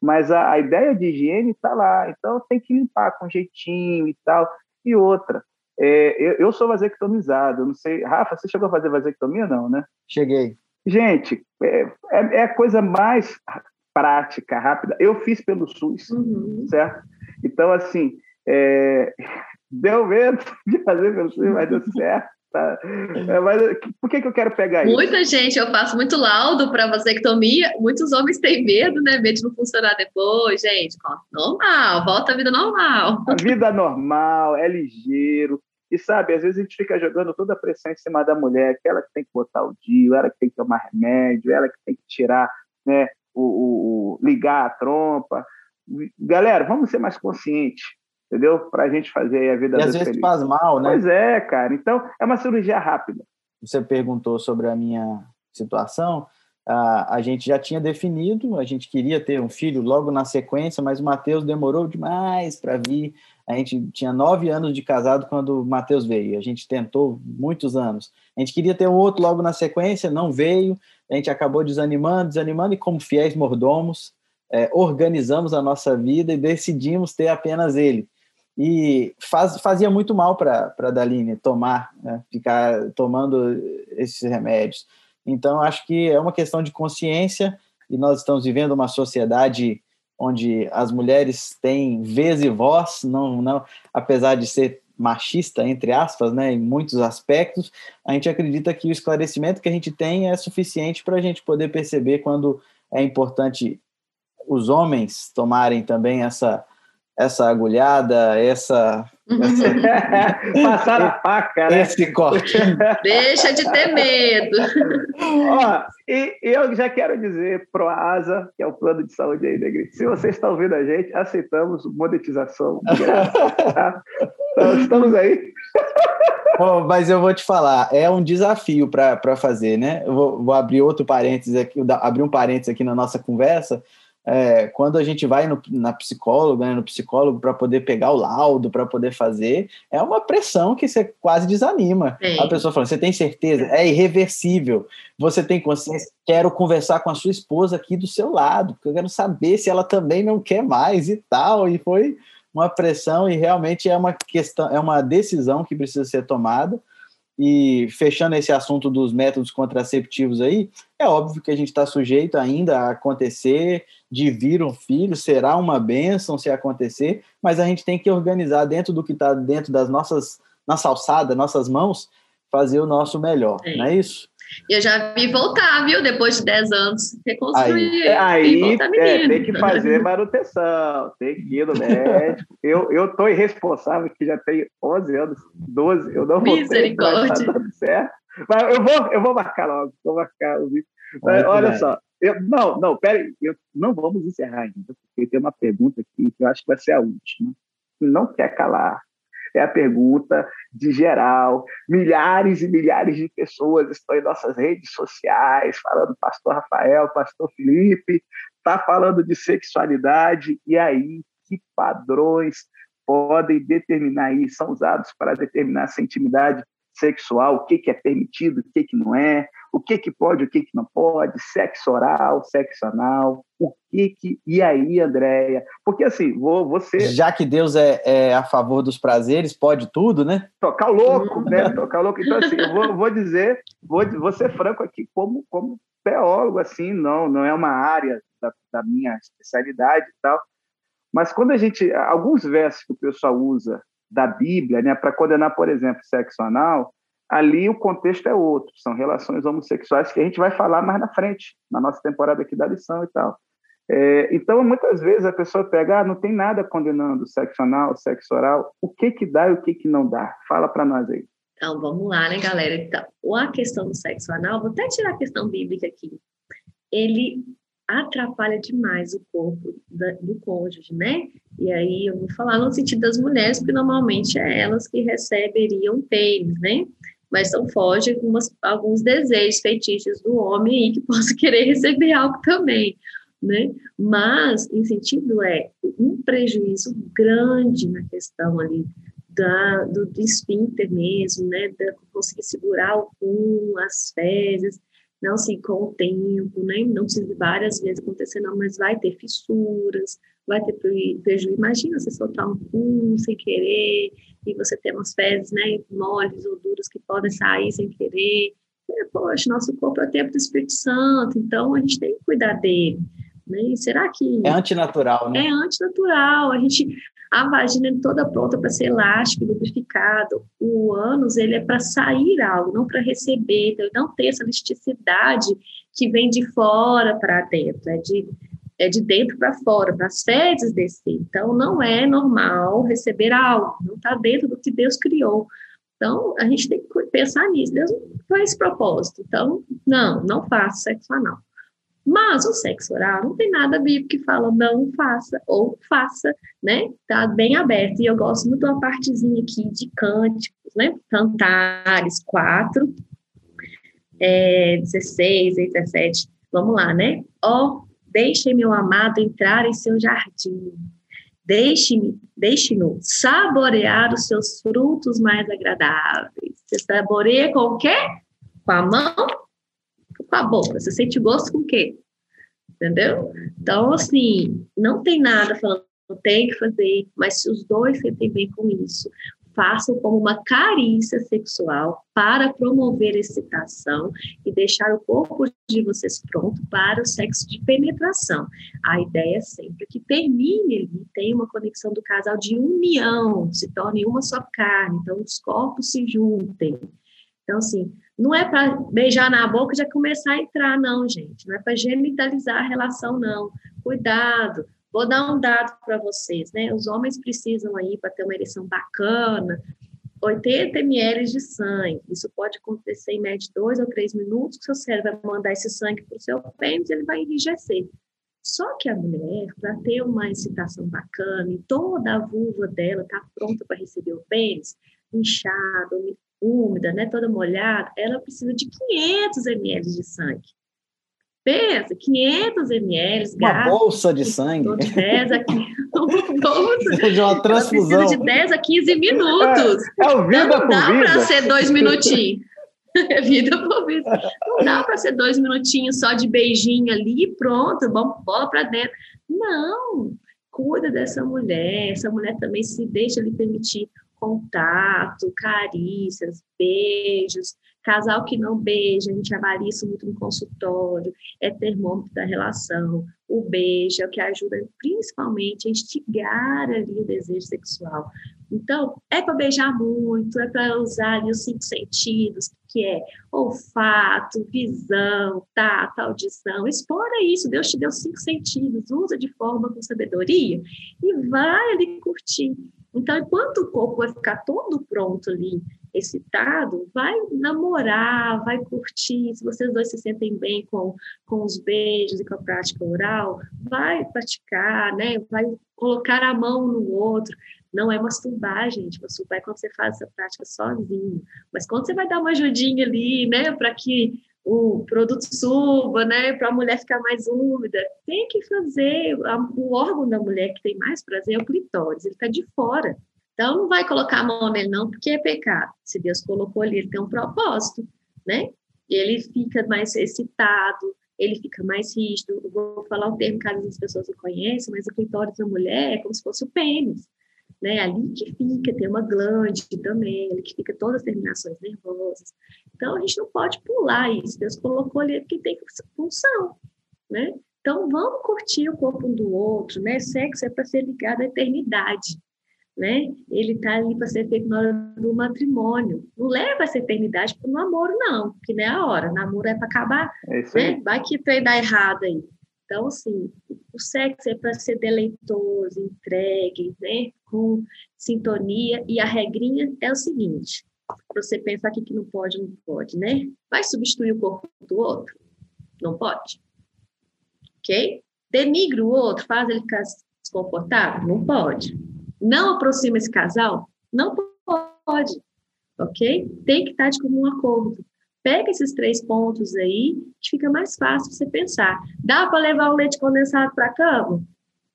mas a, a ideia de higiene está lá, então tem que limpar com jeitinho e tal. E outra, é, eu, eu, sou vasectomizado, eu não sei. Rafa, você chegou a fazer vasectomia, não, né? Cheguei. Gente, é, é, é a coisa mais prática, rápida. Eu fiz pelo SUS, uhum. certo? Então, assim, é, deu medo de fazer pelo SUS, mas deu certo. Tá? É, mas por que, que eu quero pegar isso? Muita gente, eu faço muito laudo para vasectomia, muitos homens têm medo, né? Medo de não funcionar depois, gente. Normal, volta à vida normal. A vida normal, é ligeiro. E sabe, às vezes a gente fica jogando toda a pressão em cima da mulher, que ela que tem que botar o dia, ela que tem que tomar remédio, ela que tem que tirar, né, o, o, o ligar a trompa. Galera, vamos ser mais conscientes entendeu? Para a gente fazer a vida E às vezes feliz. faz mal, né? Pois é, cara. Então, é uma cirurgia rápida. Você perguntou sobre a minha situação. A, a gente já tinha definido, a gente queria ter um filho logo na sequência, mas o Matheus demorou demais para vir. A gente tinha nove anos de casado quando o Matheus veio. A gente tentou muitos anos. A gente queria ter um outro logo na sequência, não veio. A gente acabou desanimando, desanimando, e como fiéis mordomos, é, organizamos a nossa vida e decidimos ter apenas ele e faz, fazia muito mal para a Daline tomar, né? ficar tomando esses remédios. Então, acho que é uma questão de consciência e nós estamos vivendo uma sociedade onde as mulheres têm vez e voz, não, não, apesar de ser machista, entre aspas, né, em muitos aspectos, a gente acredita que o esclarecimento que a gente tem é suficiente para a gente poder perceber quando é importante os homens tomarem também essa essa agulhada, essa. essa... Passar a faca, né? Esse corte. Deixa de ter medo. Ó, e eu já quero dizer pro ASA, que é o plano de saúde aí da igreja, se você está ouvindo a gente, aceitamos monetização. Tá? Então, estamos aí. Bom, mas eu vou te falar, é um desafio para fazer, né? Eu vou, vou abrir outro parênteses aqui, abrir um parênteses aqui na nossa conversa é, quando a gente vai no, na psicóloga, né, no psicólogo para poder pegar o laudo, para poder fazer, é uma pressão que você quase desanima. Sim. A pessoa fala: você tem certeza? É irreversível. Você tem consciência? Quero conversar com a sua esposa aqui do seu lado, porque eu quero saber se ela também não quer mais e tal. E foi uma pressão, e realmente é uma questão, é uma decisão que precisa ser tomada. E fechando esse assunto dos métodos contraceptivos aí, é óbvio que a gente está sujeito ainda a acontecer de vir um filho, será uma bênção se acontecer, mas a gente tem que organizar dentro do que está dentro das nossas, nossa alçada, nossas mãos, fazer o nosso melhor, é. não é isso? Eu já vi voltar, viu? Depois de 10 anos, reconstruir. Aí, aí é, tem que fazer manutenção, tem que ir no médico. eu, eu tô irresponsável, que já tem 11 anos, 12, eu não vou Misericórdia. Tá certo. Mas eu vou, eu vou marcar logo, vou marcar. Mas, olha bem. só, eu, não, não, peraí, eu, não vamos encerrar ainda, porque tem uma pergunta aqui que eu acho que vai ser a última. Não quer calar é a pergunta de geral. Milhares e milhares de pessoas estão em nossas redes sociais falando pastor Rafael, pastor Felipe, está falando de sexualidade, e aí que padrões podem determinar isso, são usados para determinar essa intimidade sexual, o que, que é permitido, o que, que não é, o que, que pode, o que, que não pode, sexo oral, sexo anal, o que que... E aí, Andréia? Porque assim, vou, você... Já que Deus é, é, a favor dos prazeres, pode tudo, né? Tocar louco, né? Tocar louco. Então, assim, eu vou, vou dizer, vou, vou ser franco aqui, como, como teólogo, assim, não, não é uma área da, da minha especialidade e tal, mas quando a gente... Alguns versos que o pessoal usa da Bíblia, né, para condenar, por exemplo, sexo anal, ali o contexto é outro, são relações homossexuais que a gente vai falar mais na frente, na nossa temporada aqui da lição e tal. É, então, muitas vezes a pessoa pega, ah, não tem nada condenando sexo anal, sexo oral, o que que dá e o que que não dá? Fala para nós aí. Então, vamos lá, né, galera? Então, a questão do sexo anal, vou até tirar a questão bíblica aqui. Ele atrapalha demais o corpo da, do cônjuge, né? E aí eu vou falar no sentido das mulheres, porque normalmente é elas que receberiam pênis, né? Mas não foge algumas, alguns desejos, feitiços do homem aí que possa querer receber algo também, né? Mas, em sentido, é um prejuízo grande na questão ali da, do, do esfíncter mesmo, né? Da conseguir segurar o pum, as fezes, não assim, com o tempo, né? Não precisa várias vezes acontecer, não, mas vai ter fissuras, vai ter prejuízo. Imagina você soltar um pum sem querer e você ter umas fezes, né, moles ou duras que podem sair sem querer. É, poxa, nosso corpo é o tempo do Espírito Santo, então a gente tem que cuidar dele. Né? E será que. É antinatural, né? É antinatural. A gente. A vagina é toda pronta para ser elástica, lubrificado. O ânus, ele é para sair algo, não para receber. Então, não ter essa elasticidade que vem de fora para dentro. É de é de dentro para fora, para as fezes descer. Então, não é normal receber algo, não está dentro do que Deus criou. Então, a gente tem que pensar nisso. Deus não faz propósito. Então, não, não faça sexo anal. Mas o sexo oral não tem nada bíblico que fala não faça ou faça, né? Tá bem aberto. E eu gosto muito da partezinha aqui de cânticos, né? Cantares 4, é, 16 e 17. Vamos lá, né? Ó, Deixe meu amado entrar em seu jardim. Deixe-me, deixe-no saborear os seus frutos mais agradáveis. Você saboreia com o quê? Com a mão? Com a boca. Você sente gosto com o quê? Entendeu? Então, assim, não tem nada falando tem que fazer, mas se os dois sentem bem com isso, façam como uma carícia sexual para promover excitação e deixar o corpo de vocês pronto para o sexo de penetração. A ideia é sempre que termine ali, tenha uma conexão do casal de união, se torne uma só carne, então os corpos se juntem. Então, assim, não é para beijar na boca e já começar a entrar, não, gente. Não é para genitalizar a relação, não. Cuidado, Vou dar um dado para vocês, né? Os homens precisam aí, para ter uma ereção bacana, 80 ml de sangue. Isso pode acontecer em média de dois ou três minutos, que seu cérebro vai mandar esse sangue para o seu pênis e ele vai enrijecer. Só que a mulher, para ter uma excitação bacana e toda a vulva dela está pronta para receber o pênis, inchada, úmida, né, toda molhada, ela precisa de 500 ml de sangue. Pensa, 500 ml. Uma bolsa de sangue. De 10 a 15, bolsa. De uma transfusão. de 10 a 15 minutos. É, é o vida então, não dá para ser dois minutinhos. É vida por vida. Não dá para ser dois minutinhos só de beijinho ali e pronto, vamos bola para dentro. Não, cuida dessa mulher. Essa mulher também se deixa lhe permitir contato, carícias, beijos. Casal que não beija, a gente avalia isso muito no consultório, é termômetro da relação. O beijo é o que ajuda principalmente a instigar ali o desejo sexual. Então, é para beijar muito, é para usar ali os cinco sentidos, que é olfato, visão, tato, audição. Explora isso, Deus te deu cinco sentidos, usa de forma com sabedoria e vai ali curtir. Então, enquanto o corpo vai ficar todo pronto ali, excitado, vai namorar, vai curtir. Se vocês dois se sentem bem com, com os beijos e com a prática oral, vai praticar, né? Vai colocar a mão no outro. Não é masturbar, gente. Masturbar é quando você faz essa prática sozinho. Mas quando você vai dar uma ajudinha ali, né, para que o produto suba, né, para a mulher ficar mais úmida, tem que fazer. O órgão da mulher que tem mais prazer é o clitóris, ele está de fora. Então, não vai colocar a mão nele, não, porque é pecado. Se Deus colocou ali, ele tem um propósito, né? Ele fica mais excitado, ele fica mais rígido. Eu vou falar um termo que às vezes as pessoas não conhecem, mas o clitóris da mulher é como se fosse o pênis né? Ali que fica, tem uma glande também, ali que fica todas as terminações nervosas. Então, a gente não pode pular isso. Deus colocou ali porque tem função, né? Então, vamos curtir o corpo um do outro, né? Sexo é para ser ligado à eternidade, né? Ele está ali para ser feito na hora do matrimônio. Não leva essa eternidade para o namoro, não, porque não é a hora. Namoro é para acabar, é né? Vai que trem dá errado aí. Então, assim, o sexo é para ser deleitoso, entregue, né? com sintonia. E a regrinha é o seguinte: para você pensar aqui que não pode, não pode, né? Vai substituir o corpo do outro? Não pode. Ok? Denigre o outro, faz ele ficar desconfortável? Não pode. Não aproxima esse casal? Não pode. Ok? Tem que estar de comum acordo. Pega esses três pontos aí, que fica mais fácil você pensar. Dá para levar o leite condensado para a cama?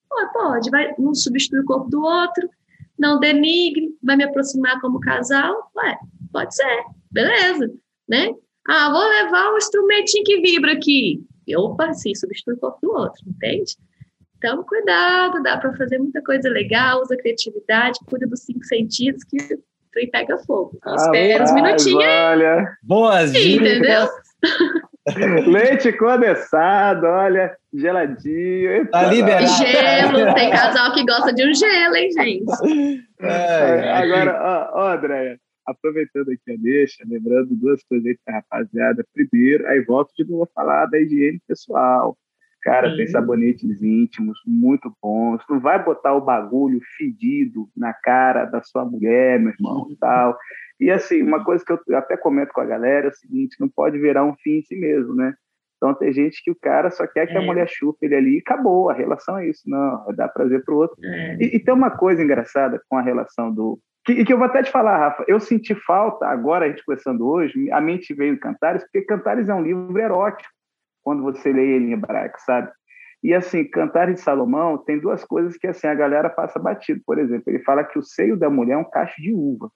Pode, pode. Vai, não substitui o corpo do outro, não denigre, vai me aproximar como casal? Ué, pode ser. Beleza, né? Ah, vou levar um instrumentinho que vibra aqui. E, opa, sim, substitui o corpo do outro, entende? Então, cuidado, dá para fazer muita coisa legal, usa criatividade, cuida dos cinco sentidos, que e pega fogo. Ah, Espera uns minutinhos. Olha. Boas dicas. Entendeu? Leite condensado, olha, geladinho. Tá liberado. Gelo, tem casal que gosta de um gelo, hein, gente? É, Agora, ó, ó, Andréia, aproveitando aqui a deixa, lembrando duas coisas aí pra rapaziada. Primeiro, aí volto de novo a falar da higiene pessoal. Cara, Sim. tem sabonetes íntimos muito bons. Não vai botar o bagulho fedido na cara da sua mulher, meu irmão, e tal. E assim, uma coisa que eu até comento com a galera é o seguinte: não pode virar um fim em si mesmo, né? Então tem gente que o cara só quer que é. a mulher chupe ele ali e acabou. A relação é isso, não, vai dar prazer pro outro. É. E, e, tem uma coisa engraçada com a relação do. Que, que eu vou até te falar, Rafa, eu senti falta, agora a gente conversando hoje, a mente veio em Cantares, porque Cantares é um livro erótico quando você lê ele em hebraico, sabe? E assim, Cantares de Salomão tem duas coisas que assim a galera passa batido. Por exemplo, ele fala que o seio da mulher é um cacho de uva.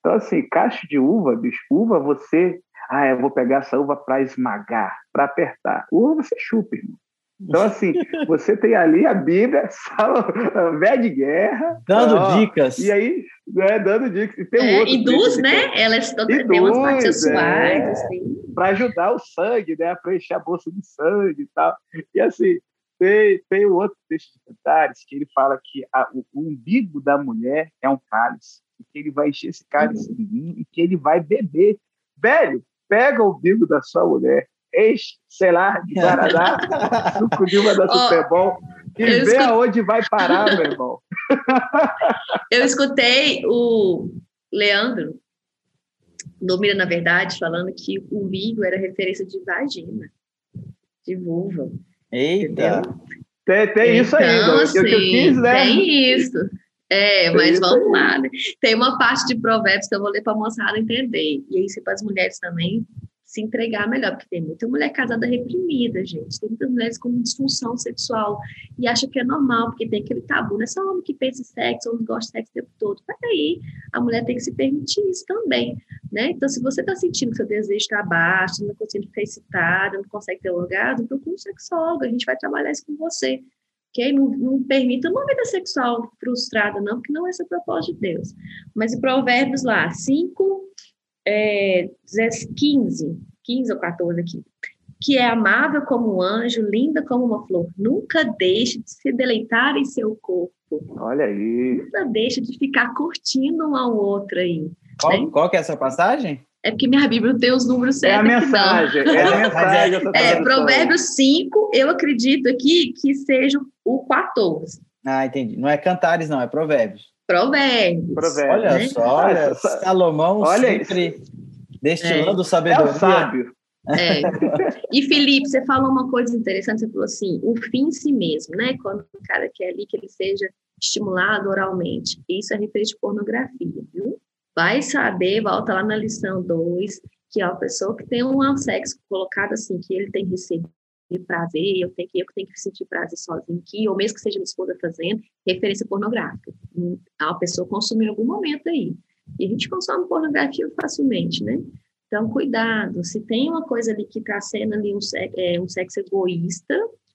Então assim, cacho de uva, bicho, uva você, ah, eu vou pegar essa uva para esmagar, para apertar. Uva você chupa, irmão. Então, assim, você tem ali a Bíblia, velha de guerra. Dando ó, dicas. E aí, né, dando dicas. E tem é, outro induz, né? Elas induz, têm umas partes sensuais, é, assim. Para ajudar o sangue, né? Para encher a bolsa de sangue e tal. E assim, tem, tem um outro texto de Cantares que ele fala que a, o, o, umbigo da mulher é um cálice, e que ele vai encher esse cálice uhum. de vinho e que ele vai beber. Velho, pega o umbigo da sua mulher, enche, sei lá, de Guaraná, suco de uma da Super Bowl, e vê escut... aonde vai parar, meu irmão. eu escutei o Leandro, Domina, na verdade, falando que o umbigo era referência de vagina, de vulva. Eita! Tem, tem isso aí, então, assim, que eu quis, né? Tem isso. É, mas vamos lá, né? Tem uma parte de provérbios que eu vou ler para a moçada entender. E isso para as mulheres também se entregar melhor, porque tem muita mulher casada reprimida, gente. Tem muitas mulheres com disfunção sexual e acha que é normal, porque tem aquele tabu. Não é só homem que pensa em sexo, homem gosta de sexo o tempo todo. Peraí, a mulher tem que se permitir isso também, né? Então, se você está sentindo que seu desejo está baixo, não consegue ficar excitada, não consegue ter orgasmo, procura um sexólogo, a gente vai trabalhar isso com você. ok? Não, não permita uma vida sexual frustrada, não, porque não é o propósito de Deus. Mas em Provérbios lá, 5, é, 15, 15 ou 14 aqui, que é amável como um anjo, linda como uma flor. Nunca deixe de se deleitar em seu corpo. Olha aí. Nunca deixe de ficar curtindo um ao outro aí. Qual, né? qual que é essa passagem? É porque minha Bíblia não tem os números certos. É a mensagem. É a mensagem. é, Provérbios 5, eu acredito aqui que seja o 14. Ah, entendi. Não é Cantares, não, é Provérbios. Provérbios. Provérbios. Olha né? só, olha, Salomão olha sempre isso. destilando é. sabedoria. É o sábio. É. E Felipe, você falou uma coisa interessante, você falou assim, o fim em si mesmo, né? Quando o cara quer ali que ele seja estimulado oralmente. Isso é referente de pornografia, viu? Vai saber, volta lá na lição 2, que é a pessoa que tem um sexo colocado assim, que ele tem receber prazer, eu tenho que eu tenho que sentir prazer sozinho aqui, ou mesmo que seja minha esposa fazendo, referência pornográfica. A pessoa consumiu em algum momento aí. E a gente consome pornografia facilmente, né? Então, cuidado. Se tem uma coisa ali que está sendo ali um, é, um sexo egoísta,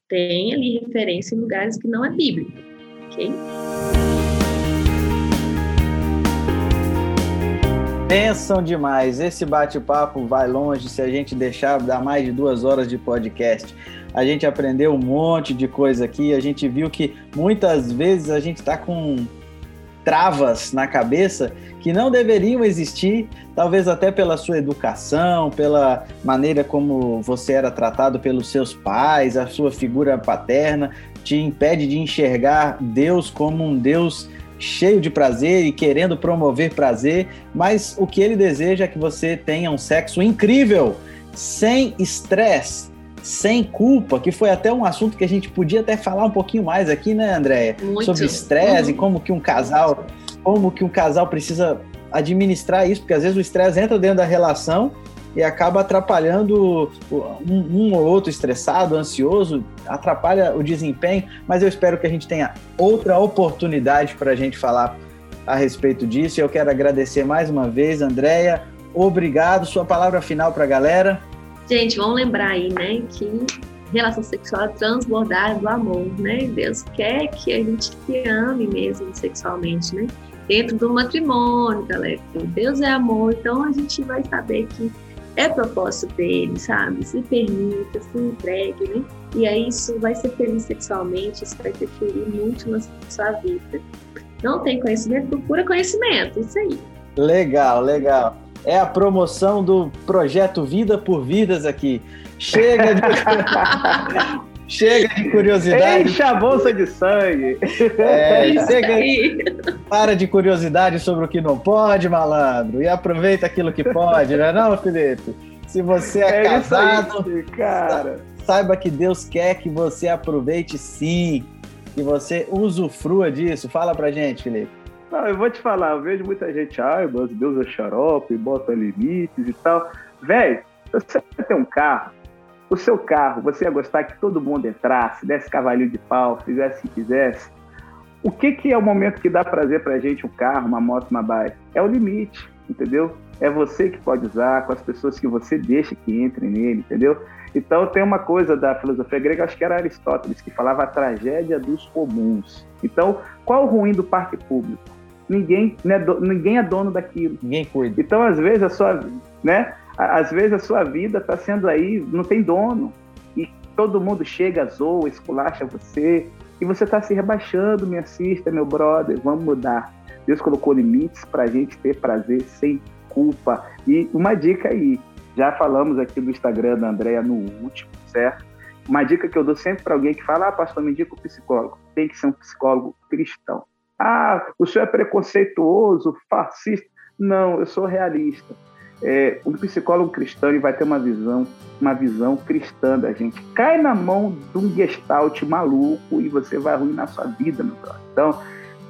tem ali referência em lugares que não é bíblico, ok? Pensam demais. Esse bate-papo vai longe se a gente deixar dar mais de duas horas de podcast. A gente aprendeu um monte de coisa aqui. A gente viu que muitas vezes a gente está com travas na cabeça que não deveriam existir, talvez até pela sua educação, pela maneira como você era tratado pelos seus pais, a sua figura paterna te impede de enxergar Deus como um Deus cheio de prazer e querendo promover prazer, mas o que ele deseja é que você tenha um sexo incrível, sem estresse, sem culpa, que foi até um assunto que a gente podia até falar um pouquinho mais aqui, né, Andréia? Sobre estresse uhum. e como que um casal, como que um casal precisa administrar isso, porque às vezes o estresse entra dentro da relação e acaba atrapalhando um, um, ou outro estressado, ansioso, atrapalha o desempenho, mas eu espero que a gente tenha outra oportunidade para a gente falar a respeito disso. Eu quero agradecer mais uma vez, Andréia. Obrigado. Sua palavra final para a galera. Gente, vamos lembrar aí, né, que relação sexual é transbordar do amor, né? Deus quer que a gente se ame mesmo sexualmente, né? Dentro do matrimônio, galera. Deus é amor, então a gente vai saber que é propósito dele, sabe? Se permita, se entregue, né? E aí isso vai ser feliz sexualmente, isso vai interferir muito na sua vida. Não tem conhecimento, procura conhecimento, isso aí. Legal, legal. É a promoção do projeto Vida por Vidas aqui. Chega de. Chega de curiosidade. Enche a bolsa de sangue. É, chega aí. Para de curiosidade sobre o que não pode, malandro. E aproveita aquilo que pode, não é não, Felipe? Se você é, é casado, aí, cara. saiba que Deus quer que você aproveite sim. Que você usufrua disso. Fala pra gente, Felipe. Não, eu vou te falar, eu vejo muita gente, ai, Deus é xarope, bota limites e tal. Velho, você tem um carro, o seu carro, você ia gostar que todo mundo entrasse, desse cavalinho de pau, fizesse o que quisesse? O que, que é o momento que dá prazer pra gente um carro, uma moto, uma bike? É o limite, entendeu? É você que pode usar, com as pessoas que você deixa que entrem nele, entendeu? Então tem uma coisa da filosofia grega, acho que era Aristóteles, que falava a tragédia dos comuns. Então, qual o ruim do parque público? Ninguém, né, do, ninguém é dono daquilo. Ninguém cuida. Então, às vezes, a sua, né, às vezes a sua vida está sendo aí, não tem dono. E todo mundo chega, zoa, esculacha você. E você está se rebaixando, me assista, meu brother. Vamos mudar. Deus colocou limites para a gente ter prazer sem culpa. E uma dica aí, já falamos aqui do Instagram da Andréia no último, certo? Uma dica que eu dou sempre para alguém que fala, ah, pastor, me indica o psicólogo. Tem que ser um psicólogo cristão. Ah, o senhor é preconceituoso, fascista. Não, eu sou realista. É, o psicólogo cristão ele vai ter uma visão, uma visão cristã da gente. Cai na mão de um gestalt maluco e você vai arruinar sua vida, meu brother. Então,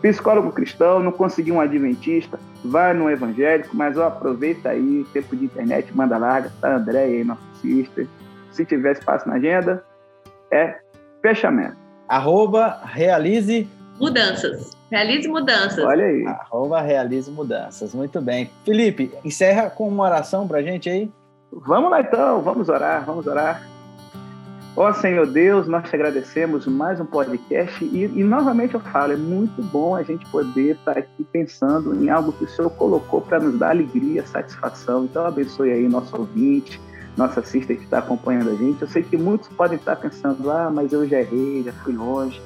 psicólogo cristão, não conseguiu um adventista, vai no evangélico, mas ó, aproveita aí, tempo de internet, manda larga, tá André aí, nosso sister. Se tiver espaço na agenda, é fechamento. Arroba realize mudanças. Realize mudanças. Olha aí. Arroba realize mudanças. Muito bem. Felipe, encerra com uma oração pra gente aí. Vamos lá então, vamos orar, vamos orar. Ó oh, Senhor Deus, nós te agradecemos mais um podcast e, e, novamente eu falo, é muito bom a gente poder estar aqui pensando em algo que o Senhor colocou para nos dar alegria, satisfação. Então abençoe aí nosso ouvinte, nossa sister que está acompanhando a gente. Eu sei que muitos podem estar pensando, ah, mas eu já errei, já fui longe.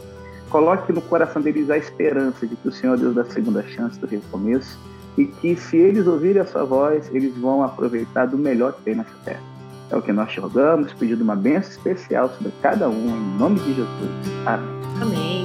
Coloque no coração deles a esperança de que o Senhor Deus dá segunda chance do recomeço e que se eles ouvirem a sua voz, eles vão aproveitar do melhor que tem nessa terra. É o que nós te rogamos, pedindo uma bênção especial sobre cada um, em nome de Jesus. Amém. Amém.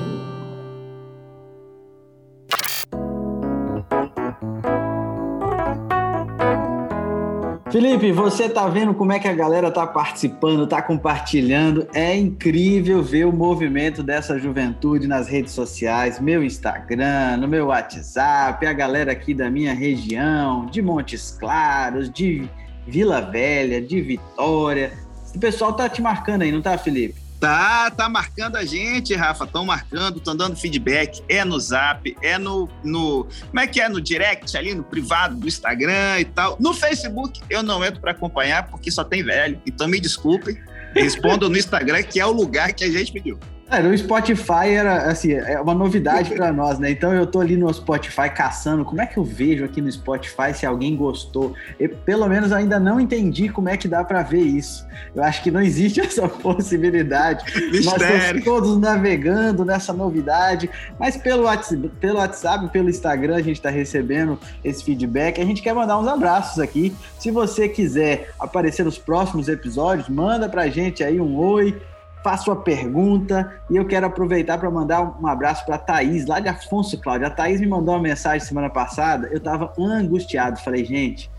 Felipe, você tá vendo como é que a galera tá participando, tá compartilhando? É incrível ver o movimento dessa juventude nas redes sociais, meu Instagram, no meu WhatsApp, a galera aqui da minha região, de Montes Claros, de Vila Velha, de Vitória. O pessoal tá te marcando aí, não tá, Felipe? Tá, tá marcando a gente, Rafa. Estão marcando, estão dando feedback. É no zap, é no, no. Como é que é? No direct ali, no privado do Instagram e tal. No Facebook eu não entro para acompanhar porque só tem velho. Então me desculpem. Respondam no Instagram, que é o lugar que a gente pediu. É, no Spotify era assim, é uma novidade para nós, né? Então eu tô ali no Spotify caçando, como é que eu vejo aqui no Spotify se alguém gostou? Eu, pelo menos ainda não entendi como é que dá para ver isso. Eu acho que não existe essa possibilidade. Mistério. Nós estamos todos navegando nessa novidade, mas pelo WhatsApp, pelo WhatsApp, pelo Instagram a gente está recebendo esse feedback. A gente quer mandar uns abraços aqui. Se você quiser aparecer nos próximos episódios, manda pra gente aí um oi, faça sua pergunta e eu quero aproveitar para mandar um abraço para a Thaís, lá de Afonso Cláudio. A Thaís me mandou uma mensagem semana passada, eu estava angustiado, falei, gente,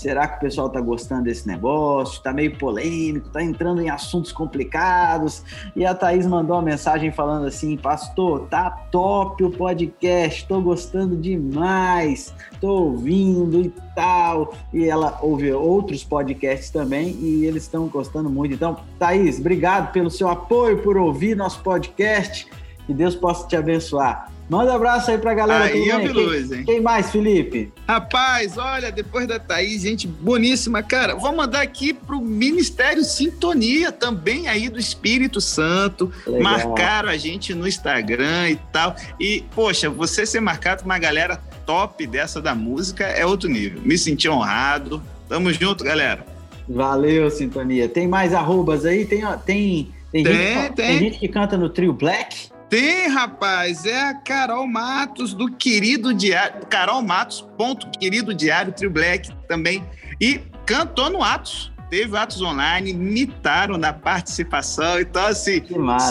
Será que o pessoal está gostando desse negócio? Está meio polêmico, está entrando em assuntos complicados. E a Thaís mandou uma mensagem falando assim: Pastor, tá top o podcast, estou gostando demais, estou ouvindo e tal. E ela ouve outros podcasts também e eles estão gostando muito. Então, Thaís, obrigado pelo seu apoio, por ouvir nosso podcast. Que Deus possa te abençoar. Manda um abraço aí pra galera aí, também. Luz, hein? Quem mais, Felipe? Rapaz, olha, depois da Thaís, gente boníssima. Cara, vou mandar aqui pro Ministério Sintonia, também aí do Espírito Santo. Legal. Marcaram a gente no Instagram e tal. E, poxa, você ser marcado com uma galera top dessa da música é outro nível. Me senti honrado. Tamo junto, galera. Valeu, Sintonia. Tem mais arrobas aí? Tem, tem, tem, tem, gente, tem. tem gente que canta no Trio Black? Tem, rapaz, é a Carol Matos do Querido Diário, Carol Matos, ponto, Querido Diário, Trio Black também, e cantou no Atos, teve Atos Online, imitaram na participação, então assim,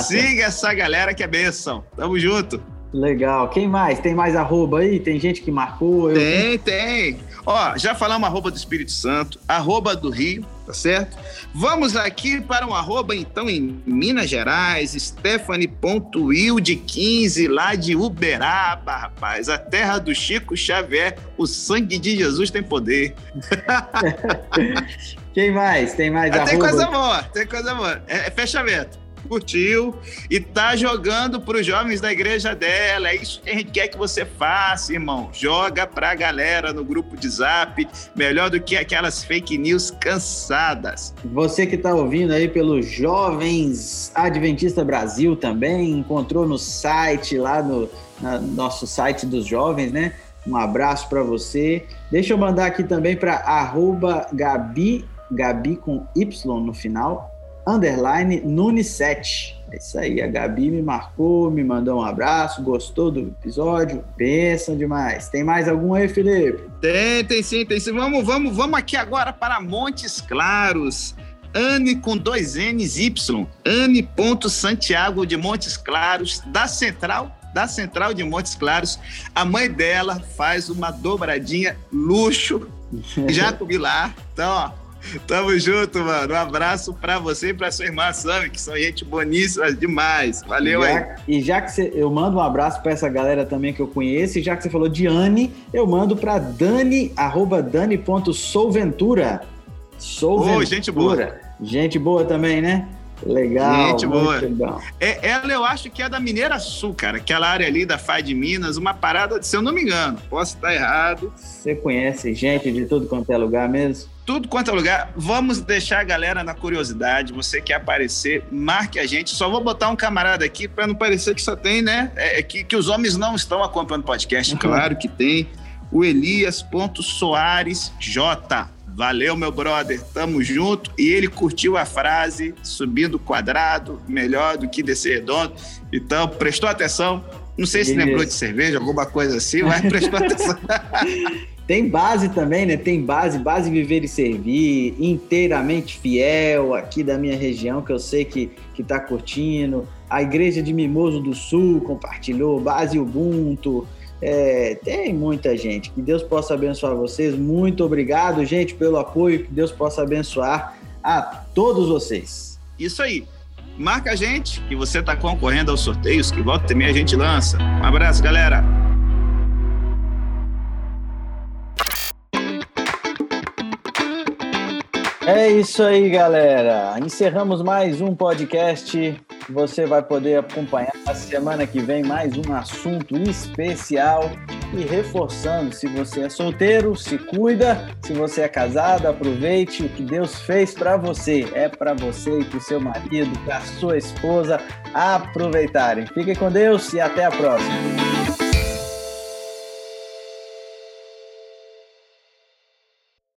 siga essa galera que é benção, tamo junto. Legal, quem mais? Tem mais arroba aí? Tem gente que marcou? Eu... Tem, tem. Ó, já falamos arroba do Espírito Santo, arroba do Rio, tá certo? Vamos aqui para um arroba, então, em Minas Gerais, Stephanie.wilde15, lá de Uberaba, rapaz, a terra do Chico Xavier, o sangue de Jesus tem poder. Quem mais? Tem mais ah, Tem coisa boa, tem coisa boa. É, é fechamento curtiu e tá jogando para os jovens da igreja dela. É isso que a gente quer que você faça, irmão. Joga para a galera no grupo de Zap, melhor do que aquelas fake news cansadas. Você que está ouvindo aí pelo Jovens Adventista Brasil também, encontrou no site lá no nosso site dos jovens, né? Um abraço para você. Deixa eu mandar aqui também para Gabi, Gabi com Y no final, underline Nunes7. É isso aí, a Gabi me marcou, me mandou um abraço, gostou do episódio, pensa demais. Tem mais algum aí, Felipe? Tem, tem sim, tem sim. Vamos, vamos, vamos aqui agora para Montes Claros. Anne com dois N's Y. Anne ponto Santiago de Montes Claros, da Central da Central de Montes Claros. A mãe dela faz uma dobradinha luxo, já comi lá. Então, ó, Tamo junto, mano. Um abraço pra você e pra sua irmã Sami, que são gente boníssima demais. Valeu aí. E já que você, eu mando um abraço pra essa galera também que eu conheço, e já que você falou de Anne, eu mando pra Dani, arroba Dani.souventura. Souventura. Oh, gente boa. Gente boa também, né? Legal. Gente boa. É, ela eu acho que é da Mineira Sul, cara. Aquela área ali da FAI de Minas, uma parada, se eu não me engano, posso estar errado. Você conhece gente de tudo quanto é lugar mesmo? Tudo quanto é lugar. Vamos deixar a galera na curiosidade. Você quer aparecer, marque a gente. Só vou botar um camarada aqui para não parecer que só tem, né? É, é, que, que os homens não estão acompanhando o podcast. Uhum. Claro que tem. O Elias.soares J. Valeu, meu brother. Tamo junto. E ele curtiu a frase, subindo quadrado, melhor do que descer redondo. Então, prestou atenção. Não sei se lembrou de cerveja, alguma coisa assim, mas prestou atenção. Tem base também, né? Tem base, base Viver e Servir, inteiramente fiel aqui da minha região, que eu sei que, que tá curtindo. A Igreja de Mimoso do Sul compartilhou, base Ubuntu. É, tem muita gente. Que Deus possa abençoar vocês. Muito obrigado, gente, pelo apoio. Que Deus possa abençoar a todos vocês. Isso aí. Marca a gente que você está concorrendo aos sorteios que volta também a gente lança. Um abraço, galera. É isso aí, galera. Encerramos mais um podcast. Você vai poder acompanhar a semana que vem mais um assunto especial. E reforçando, se você é solteiro, se cuida. Se você é casado, aproveite o que Deus fez para você. É para você e para o seu marido, para sua esposa aproveitarem. Fiquem com Deus e até a próxima.